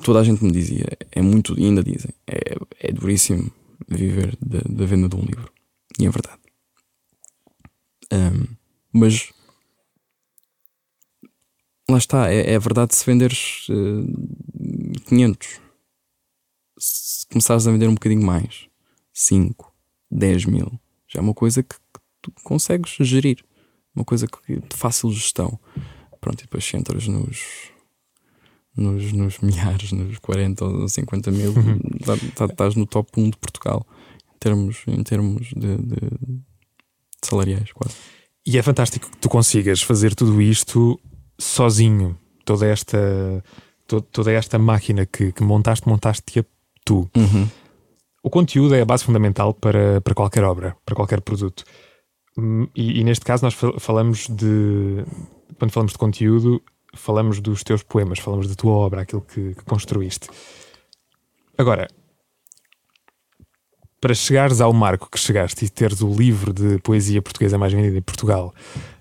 toda a gente me dizia, é muito, e ainda dizem, é, é duríssimo viver da, da venda de um livro. E é verdade. Um, mas lá está, é, é verdade se venderes eh, 500 se começares a vender um bocadinho mais, 5, 10 mil, já é uma coisa que, que tu consegues gerir, uma coisa que, de fácil gestão. Pronto, e depois se entras nos, nos, nos (laughs) milhares, nos 40 ou 50 mil, tá- tá- estás no top 1 de Portugal, em termos, em termos de, de- de salariais, quase. E é fantástico que tu consigas fazer tudo isto sozinho. Toda esta, to- toda esta máquina que, que montaste, montaste-a tu. O conteúdo é a base fundamental para, para qualquer obra, para qualquer produto. Hum, E, e neste caso nós fal- falamos de. Quando falamos de conteúdo, falamos dos teus poemas, falamos da tua obra, aquilo que, que construíste. Agora, para chegares ao marco que chegaste e teres o livro de poesia portuguesa mais vendido em Portugal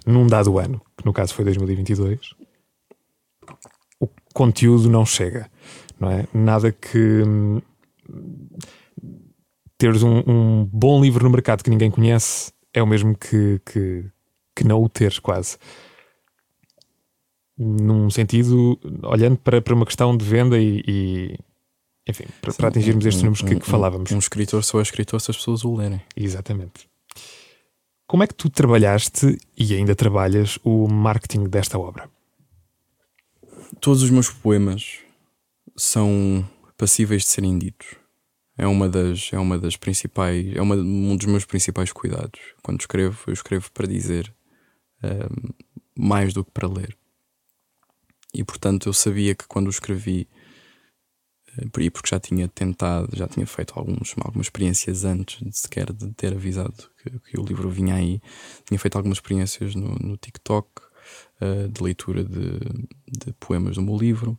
num dado ano, que no caso foi 2022, o conteúdo não chega, não é? Nada que teres um, um bom livro no mercado que ninguém conhece é o mesmo que, que, que não o teres, quase. Num sentido, olhando para, para uma questão de venda e, e, enfim, para, para atingirmos estes números que, que falávamos. Um, escritor só é escritor se as pessoas o lerem. Exatamente. Como é que tu trabalhaste e ainda trabalhas o marketing desta obra? Todos os meus poemas são passíveis de serem ditos. É uma das, é uma das principais, é uma, um dos meus principais cuidados. Quando escrevo, eu escrevo para dizer ahm, mais do que para ler. E portanto eu sabia que quando o escrevi, e porque já tinha tentado, já tinha feito alguns, algumas experiências antes de sequer de ter avisado que, que o livro vinha aí, tinha feito algumas experiências no, no TikTok eh, de leitura de, de poemas do meu livro.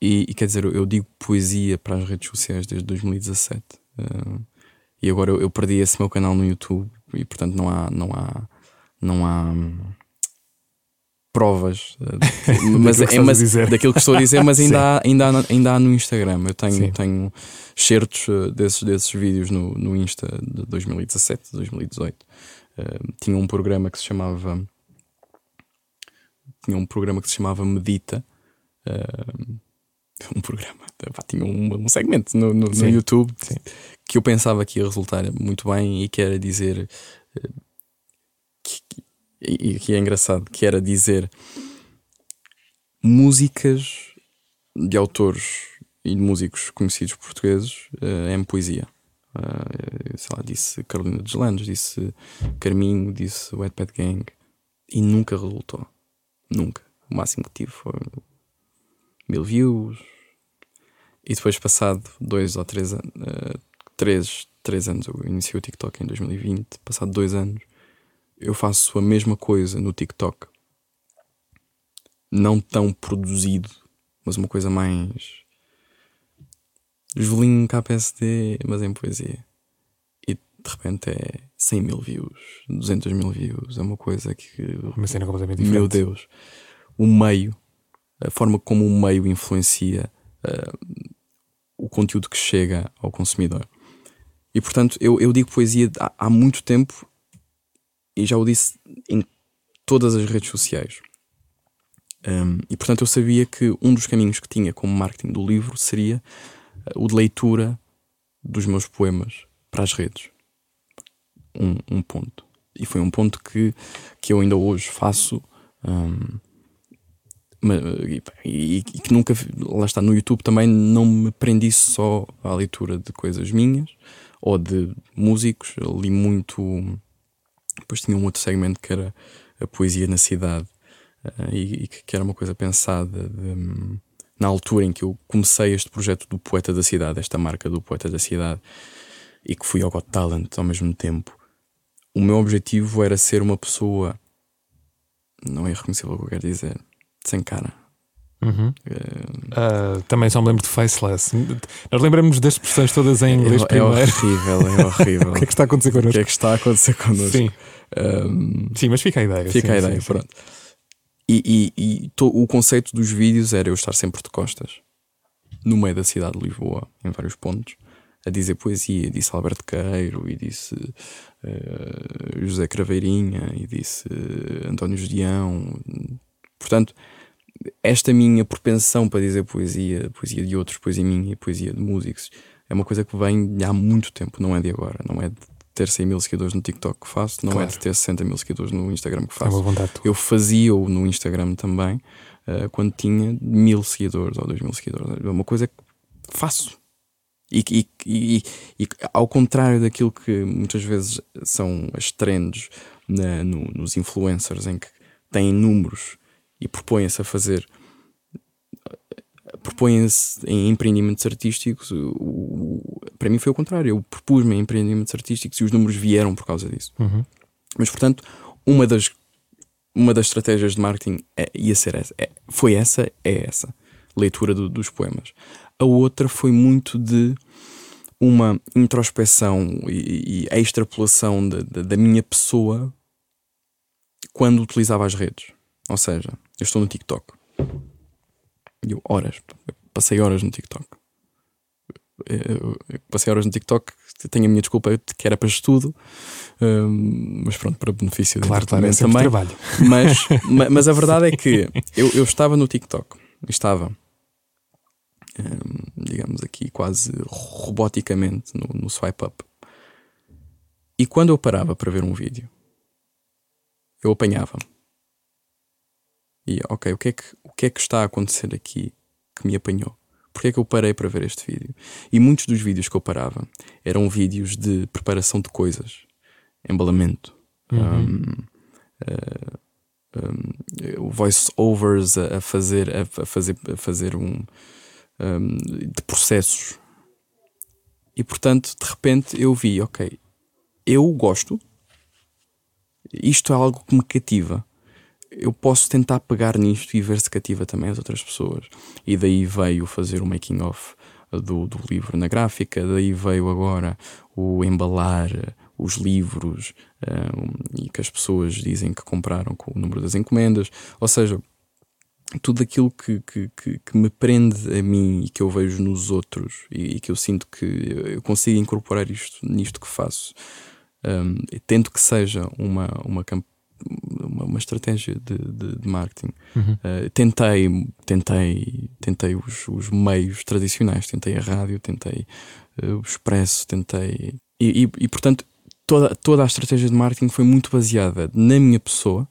E, e quer dizer, eu, digo poesia para as redes sociais desde 2017. eh, e agora eu, eu perdi esse meu canal no YouTube e portanto não há, não há, não há hum, provas eh, (laughs) mas, Daquilo que é, mas- daquilo que estou a dizer, mas ainda (laughs) há, ainda, há, ainda há no Instagram. Eu Sim. tenho, tenho certos eh, desses, desses vídeos no, no Insta de 2017, 2018. Eh, tinha um programa que se chamava tinha um programa que se chamava Medita. eh, (laughs) um programa, tinha um, um segmento no, no, no YouTube sim. que eu pensava que ia resultar muito bem e que era dizer e, que é engraçado, que era dizer músicas de autores e de músicos conhecidos portugueses eh, em poesia. Eh, sei lá, disse Carolina Deslandes, disse Carminho, disse Wetpad Gang e nunca resultou. Nunca. O máximo que tive foi mil views. E depois, passado dois ou três anos, uh, três, três anos, eu iniciei o TikTok em 2020. Passado dois anos, eu faço a mesma coisa no TikTok. Não tão produzido, mas uma coisa mais. Julinho KPSD, mas em poesia. E de repente é 100 mil views, 200 mil views. É uma coisa que. Uma cena completamente diferente. Meu Deus. O meio, a forma como o meio influencia uh, o conteúdo que chega ao consumidor. E portanto, eu, eu digo poesia há, há muito tempo e já o disse em todas as redes sociais. Um, e portanto, eu sabia que um dos caminhos que tinha como marketing do livro seria uh, o de leitura dos meus poemas para as redes. Um, um, ponto. E foi um ponto que, que eu ainda hoje faço. Um, e, e, e, que nunca, lá está, no YouTube também não me prendi só à leitura de coisas minhas ou de músicos. Li muito depois tinha um outro segmento que era a poesia na cidade uh, e, e, que era uma coisa pensada de, na altura em que eu comecei este projeto do Poeta da Cidade, esta marca do Poeta da Cidade, e que fui ao Got Talent ao mesmo tempo. O meu objetivo era ser uma pessoa, não é reconhecível o que eu quero dizer, sem cara. Uhum. Uh, também só me lembro de Faceless. Nós lembramos das expressões todas em inglês é, primeiro. É horrível, é (laughs) horrível. o que é que está a acontecer connosco? O que é que está a acontecer connosco? Sim. Um, sim, mas fica a ideia. Fica sim, a ideia, sim, pronto. E, e, e to, o conceito dos vídeos era eu estar sempre de costas, no meio da cidade de Lisboa, em vários pontos, a dizer poesia. Disse Alberto Queiro, e disse uh, José Craveirinha, e disse uh, António Judião. Portanto, esta minha propensão para dizer poesia, poesia de outros, poesia minha e poesia de músicos, é uma coisa que vem há muito tempo, não é de agora, não é de ter 100 mil seguidores no TikTok que faço, não claro. é de ter 60 mil seguidores no Instagram que faço. É Eu fazia-o no Instagram também uh, quando tinha mil seguidores ou dois mil seguidores. É uma coisa que faço. E, e, e, e, ao contrário daquilo que muitas vezes são as trends na, no, nos influencers em que têm números e propõem-se a fazer propõem-se em empreendimentos artísticos. O, o, para mim foi o contrário. Eu propus-me em empreendimentos artísticos e os números vieram por causa disso. Uhum. Mas, portanto, uma das, uma das estratégias de marketing é, ia ser essa. É, foi essa, é essa. Leitura do, dos poemas. A outra foi muito de uma introspeção e, e extrapolação de, de, da minha pessoa quando utilizava as redes. Ou seja, eu estou no TikTok. E eu, horas. Eu passei horas no TikTok. Eu, eu passei horas no TikTok. Tenho a minha desculpa que era para estudo, um, mas pronto, para benefício claro, claro, é também. Trabalho. (laughs) Mas, mas a verdade é que eu, eu estava no TikTok. Estava, um, digamos aqui, quase roboticamente no, no swipe up. E quando eu parava para ver um vídeo, eu apanhava-me e ok, o que, é que, o que é que está a acontecer aqui que me apanhou? Porquê é que eu parei para ver este vídeo? E muitos dos vídeos que eu parava eram vídeos de preparação de coisas, embalamento, uhum. um, uh, um, voice-overs a, a, fazer, a, fazer, a fazer um, um, de processos. E portanto, de repente eu vi, ok, eu gosto, isto é algo que me cativa eu posso tentar pegar nisto e ver se cativa também as outras pessoas. E daí veio fazer o making of do, do livro na gráfica, daí veio agora o embalar os livros um, e que as pessoas dizem que compraram com o número das encomendas. Ou seja, tudo aquilo que, que, que, que, me prende a mim e que eu vejo nos outros e, e que eu sinto que eu consigo incorporar isto nisto que faço. Um, tento que seja uma, uma campanha uma, uma estratégia de, de, de marketing. Uhum. Uh, tentei, tentei, tentei os, os, meios tradicionais, tentei a rádio, tentei uh, o expresso, tentei. E, e, e, portanto, toda, toda a estratégia de marketing foi muito baseada na minha pessoa,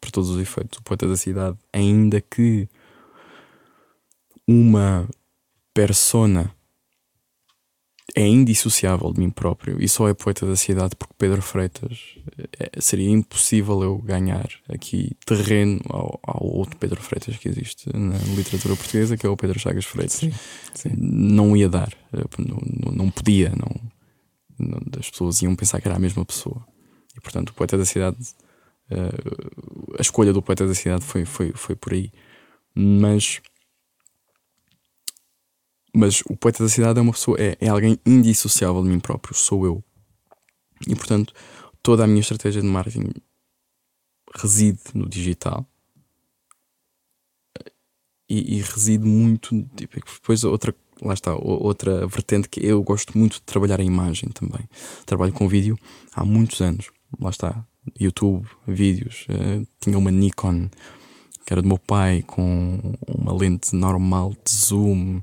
por todos os efeitos, o poeta da cidade, ainda que uma persona é indissociável de mim próprio e só é poeta da cidade porque Pedro Freitas é, seria impossível eu ganhar aqui terreno ao, ao, outro Pedro Freitas que existe na literatura portuguesa, que é o Pedro Chagas Freitas. Sim, sim. Não ia dar, não, não podia, não, não, as pessoas iam pensar que era a mesma pessoa. E portanto, o Poeta da Cidade, a escolha do Poeta da Cidade foi, foi, foi por aí. Mas mas o poeta da cidade é uma pessoa, é, é alguém indissociável de mim próprio, sou eu. E portanto, toda a minha estratégia de marketing reside no digital e, e reside muito. Tipo, depois, outra, lá está, outra vertente que eu gosto muito de trabalhar a imagem também. Trabalho com vídeo há muitos anos, lá está, YouTube, vídeos. Uh, tinha uma Nikon que era do meu pai com uma lente normal de zoom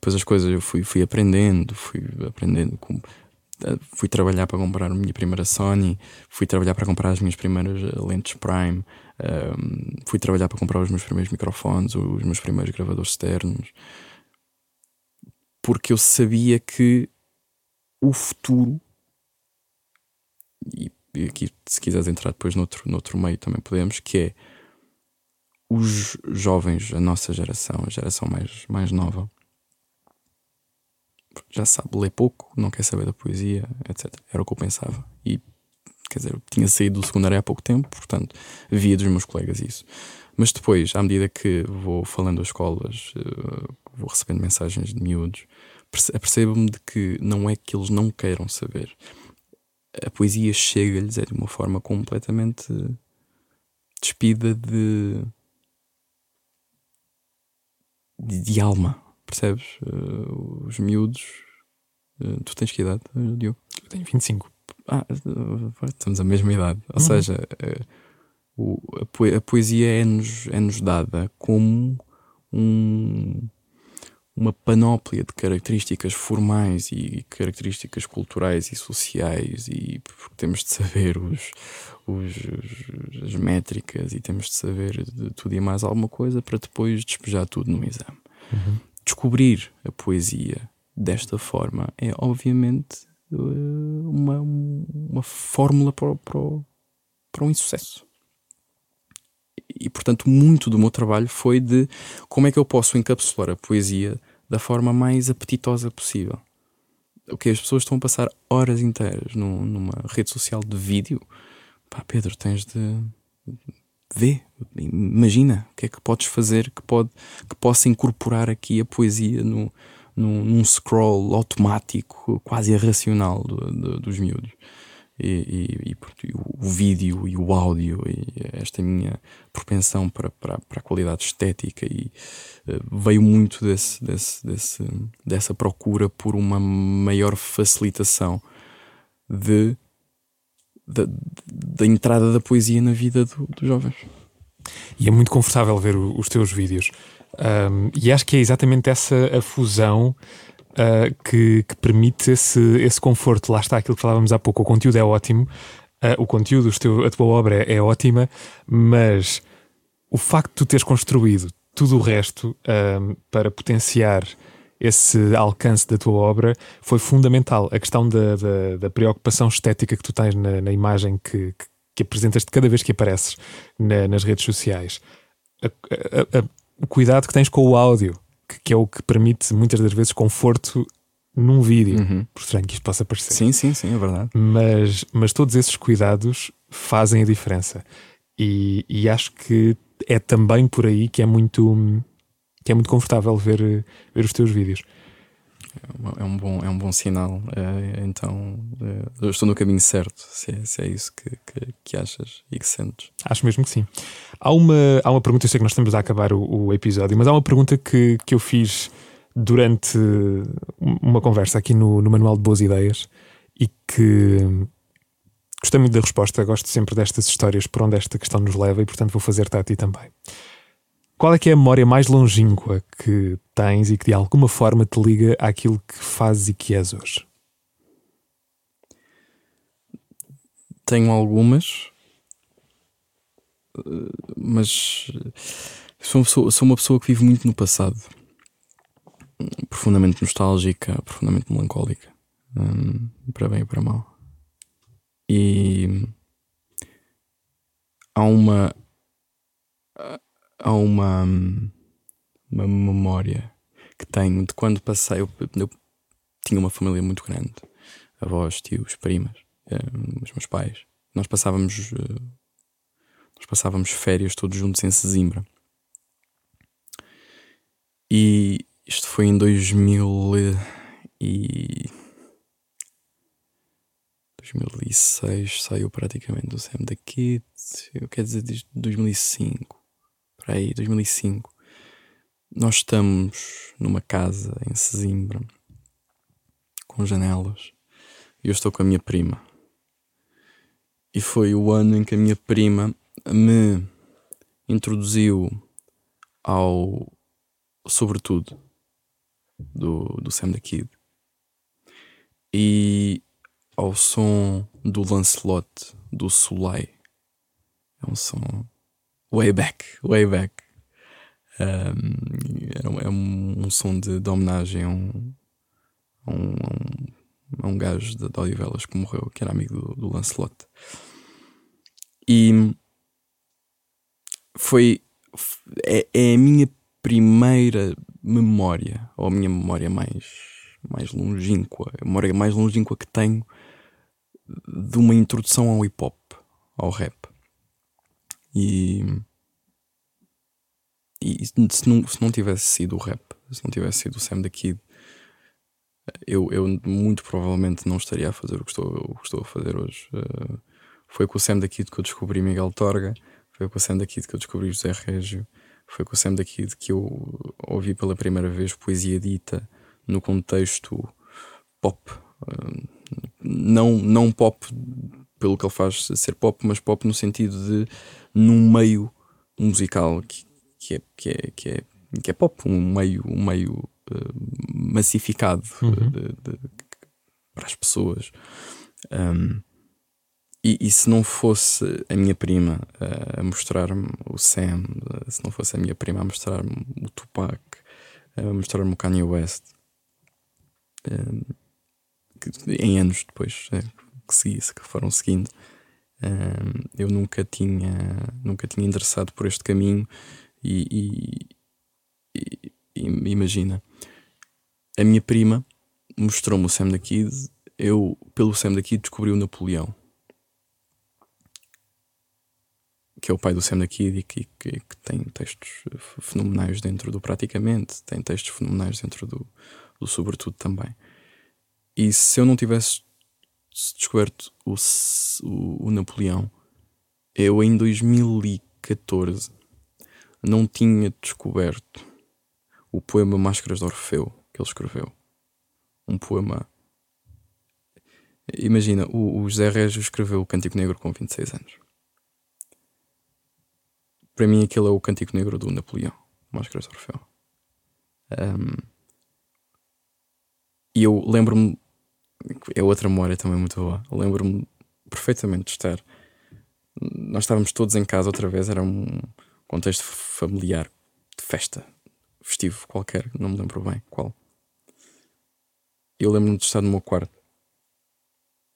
depois as coisas eu fui, fui aprendendo, fui aprendendo com, eh, fui trabalhar para comprar a minha primeira Sony, fui trabalhar para comprar as minhas primeiras eh, lentes Prime, um, ehm, fui trabalhar para comprar os meus primeiros microfones, os meus primeiros gravadores externos, porque eu sabia que o futuro, e, e aqui se quiseres entrar depois noutro, noutro meio também podemos, que é os jovens, a nossa geração, a geração mais, mais nova, já sabe ler pouco, não quer saber da poesia, etc. Era o que eu pensava. E, quer dizer, tinha saído do secundário há pouco tempo, portanto, via dos meus colegas isso. Mas depois, à medida que vou falando às escolas, eh, vou recebendo mensagens de miúdos, percebo-me de que não é que eles não queiram saber. A poesia chega-lhes é de uma forma completamente despida de, de, de alma Percebes? Uh, os miúdos. Uh, tu tens que idade, uh, Diogo? Eu tenho 25. Ah, estamos a mesma idade. Ou uhum. seja, o, a, a, poesia é-nos é -nos dada como um, uma panóplia de características formais e características culturais e sociais, e temos de saber os, os, os, as métricas e temos de saber de tudo e mais alguma coisa para depois despejar tudo no exame. Uhum descobrir a poesia desta forma é obviamente eh, uma, uma fórmula para, para, para um insucesso. E portanto, muito do meu trabalho foi de como é que eu posso encapsular a poesia da forma mais apetitosa possível. O que as pessoas estão a passar horas inteiras numa rede social de vídeo. Pá, Pedro, tens de vê, imagina o que é que podes fazer que, pode, que possa incorporar aqui a poesia no, no, num scroll automático, quase irracional do, do, dos miúdos. E, e, e, o vídeo e o áudio e esta minha propensão para, para, para a qualidade estética e uh, veio muito desse, desse, desse, dessa procura por uma maior facilitação de da, da entrada da poesia na vida do, dos jovens. E é muito confortável ver o, os teus vídeos. Um, e acho que é exatamente essa a fusão uh, que, que, permite esse, esse conforto. Lá está aquilo que falávamos há pouco. O conteúdo é ótimo, uh, o conteúdo, teu, a tua obra é, é, ótima, mas o facto de tu teres construído tudo o resto um, para potenciar esse alcance da tua obra foi fundamental. A questão da, da, da preocupação estética que tu tens na, na imagem que, que, que apresentas de cada vez que apareces na, nas redes sociais. A, a, a, o cuidado que tens com o áudio, que, que, é o que permite muitas das vezes conforto num vídeo, uhum. por estranho que isto possa parecer. Sim, sim, sim, é verdade. Mas, mas todos esses cuidados fazem a diferença. E, e acho que é também por aí que é muito que é muito confortável ver, ver os teus vídeos. É um bom, é um bom sinal. É, então, é, estou no caminho certo, se é, se é isso que, que, que, achas e que sentes. Acho mesmo que sim. Há uma, há uma pergunta, eu sei que nós estamos a acabar o, o episódio, mas há uma pergunta que, que eu fiz durante uma conversa aqui no, no Manual de Boas Ideias e que gostei muito da resposta. Gosto sempre destas histórias por onde esta questão nos leva e, portanto, vou fazer-te a ti também. Qual é que é a memória mais longínqua que tens e que de alguma forma te liga àquilo que fazes e que és hoje? Tenho algumas, mas sou uma, pessoa, sou uma pessoa que vive muito no passado, profundamente nostálgica, profundamente melancólica, hum, para bem e para mal. E uma. Há uma. Uma memória que tenho de quando passei. Eu, eu tinha uma família muito grande: avós, tios, primas, um, os meus pais. Nós passávamos. Uh, nós passávamos férias todos juntos em Sesimbra. E isto foi em 2000 e 2006 saiu praticamente do Sam da Kids. Eu quero dizer desde 2005. Para aí, 2005. Nós estamos numa casa em Sesimbra com janelas e eu estou com a minha prima. E foi o ano em que a minha prima me introduziu ao sobretudo do, do Sam the Kid e ao som do Lancelot do Soleil. É um som way back, way back. Um, é um, um, som de, de homenagem a um, a um, a um, gajo de, de Odivelas que morreu, que era amigo do, do Lancelot. E foi. É, é a minha primeira memória, ou a minha memória mais, mais longínqua, a memória mais longínqua que tenho de uma introdução ao hip hop, ao rap. E, e se, não, se não tivesse sido o rap, se não tivesse sido o Sam the Kid, eu, eu muito provavelmente não estaria a fazer o que estou, o que estou a fazer hoje. Uh, foi com o Sam the Kid que eu descobri Miguel Torga, foi com o Sam the Kid que eu descobri José Régio, foi com o Sam daqui de que eu ouvi pela primeira vez poesia dita no contexto pop. Não, não pop pelo que ele faz ser pop, mas pop no sentido de num meio musical que, que, é, que, é, que, é, que é pop, um meio, um meio uh, massificado uhum. de, de, de, para as pessoas. Um, e, e, se não fosse a minha prima uh, a mostrar-me o Sam, uh, se não fosse a minha prima a mostrar-me o Tupac, a mostrar-me o Kanye West, que, em anos depois que, que foram seguindo, eu nunca tinha, nunca tinha endereçado por este caminho e, e, e imagina, a minha prima mostrou-me o Sam da Kid, eu pelo Sam da Kid descobri o Napoleão que é o pai do Sam da Kid e que, que, que, tem textos fenomenais dentro do Praticamente, tem textos fenomenais dentro do, do Sobretudo também. E se eu não tivesse descoberto o, o, o Napoleão, eu em 2014 não tinha descoberto o poema Máscaras de Orfeu que ele escreveu. Um poema. Imagina, o, o José Régio escreveu o Cântico Negro com 26 anos para mim aquele é o Cântico Negro do Napoleão, Máscaras de Orfeu. Um, e eu lembro-me, é outra memória também muito boa. Lembro-me perfeitamente de estar. Nós estávamos todos em casa outra vez, era um contexto familiar, de festa, festivo qualquer, não me lembro bem qual. Eu lembro-me de estar no meu quarto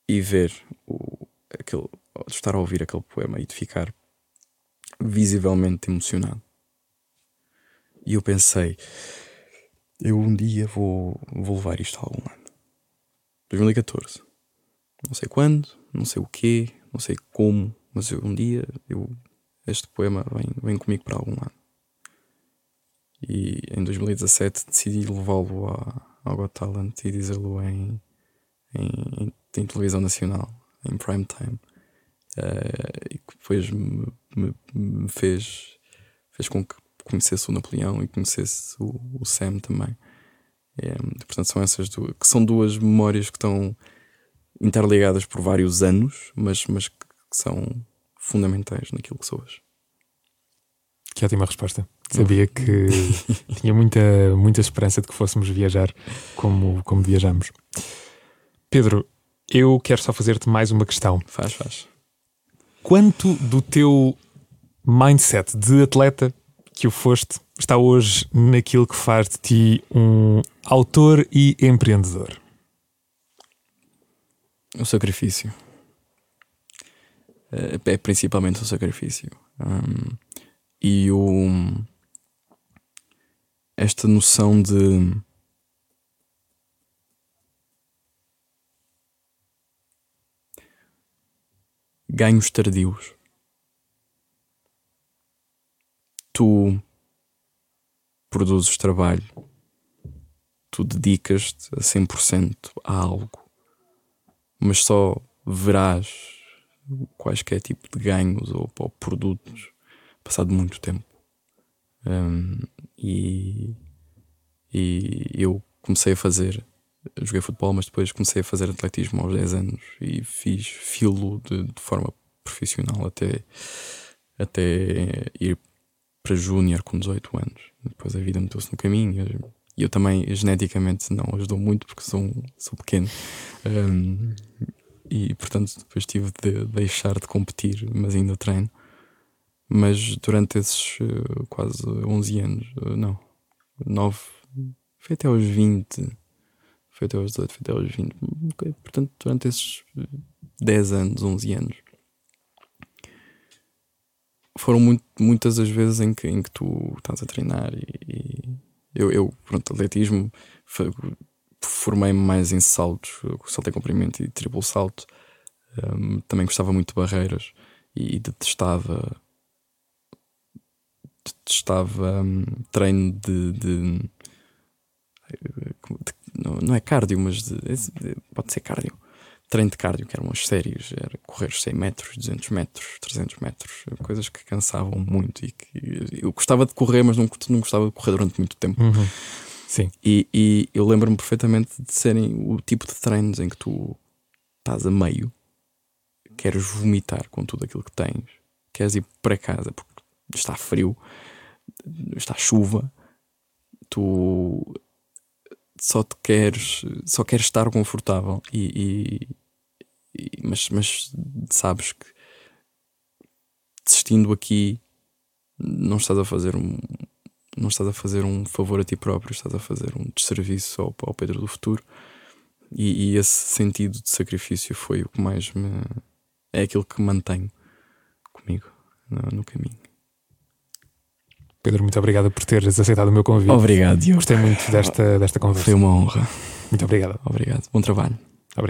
e ver o, aquele, de estar a ouvir aquele poema e de ficar visivelmente emocionado. E eu pensei, eu um dia vou, vou levar isto a algum lado. 2014. Não sei quando, não sei o quê, não sei como, mas eu, um dia eu, este poema vem, vem comigo para algum lado. E em 2017 decidi levá-lo ao Got Talent e dizê-lo em, em, em, televisão nacional, em prime time. Uh, e que depois me me, me fez, fez com que conhecesse o Napoleão e conhecesse o, o Sam também. É, portanto, são essas duas, que são duas memórias que estão interligadas por vários anos, mas, mas que são fundamentais naquilo que sou hoje. Que ótima resposta. Sabia que (laughs) tinha muita, muita esperança de que fôssemos viajar como, como viajamos. Pedro, eu quero só fazer-te mais uma questão. Faz, faz. Quanto do teu mindset de atleta que o foste está hoje naquilo que faz de ti um autor e empreendedor? O sacrifício. uh, é principalmente o sacrifício. Um, e o, esta noção de ganhos tardios. Tu produzes trabalho, tu dedicas-te a 100% a algo, mas só verás quaisquer tipo de ganhos ou, ou produtos passado muito tempo. Um, e, e eu comecei a fazer joguei futebol, mas depois comecei a fazer atletismo aos 10 anos e fiz filo de, de forma profissional até, até ir para júnior com 18 anos. Depois a vida meteu-se no caminho e eu também geneticamente não ajudou muito porque sou, sou pequeno. Um, e portanto depois tive de deixar de competir, mas ainda treino. Mas durante esses uh, quase 11 anos, uh, não, 9, foi até aos 20 foi até aos 18, foi até aos 20. Okay. Portanto, durante esses 10 anos, 11 anos, foram muito, muitas as vezes em que, em que tu estás a treinar e, e eu, eu, pronto, atletismo, formei-me mais em saltos, salto em comprimento e triplo salto. Um, também gostava muito de barreiras e detestava detestava um, treino de, de, de não, é cardio, mas de, de, pode ser cardio. Treino de cardio, que eram as séries, era correr 100 metros, 200 metros, 300 metros, coisas que cansavam muito e que eu gostava de correr, mas não, não gostava de correr durante muito tempo. Uhum. Sim. E, e eu lembro-me perfeitamente de serem o tipo de treinos em que tu estás a meio, queres vomitar com tudo aquilo que tens, queres ir para casa porque está frio, está chuva, tu só te queres, só queres estar confortável e, e, e mas, mas sabes que desistindo aqui não estás a fazer um não estás a fazer um favor a ti próprio, estás a fazer um desserviço ao, ao Pedro do futuro e, e, esse sentido de sacrifício foi o que mais me é aquilo que mantenho comigo no, no caminho. Pedro, muito obrigado por teres aceitado o meu convite. Obrigado, Diogo. Gostei muito desta, desta conversa. Foi uma honra. Muito obrigado. Obrigado. Bom trabalho.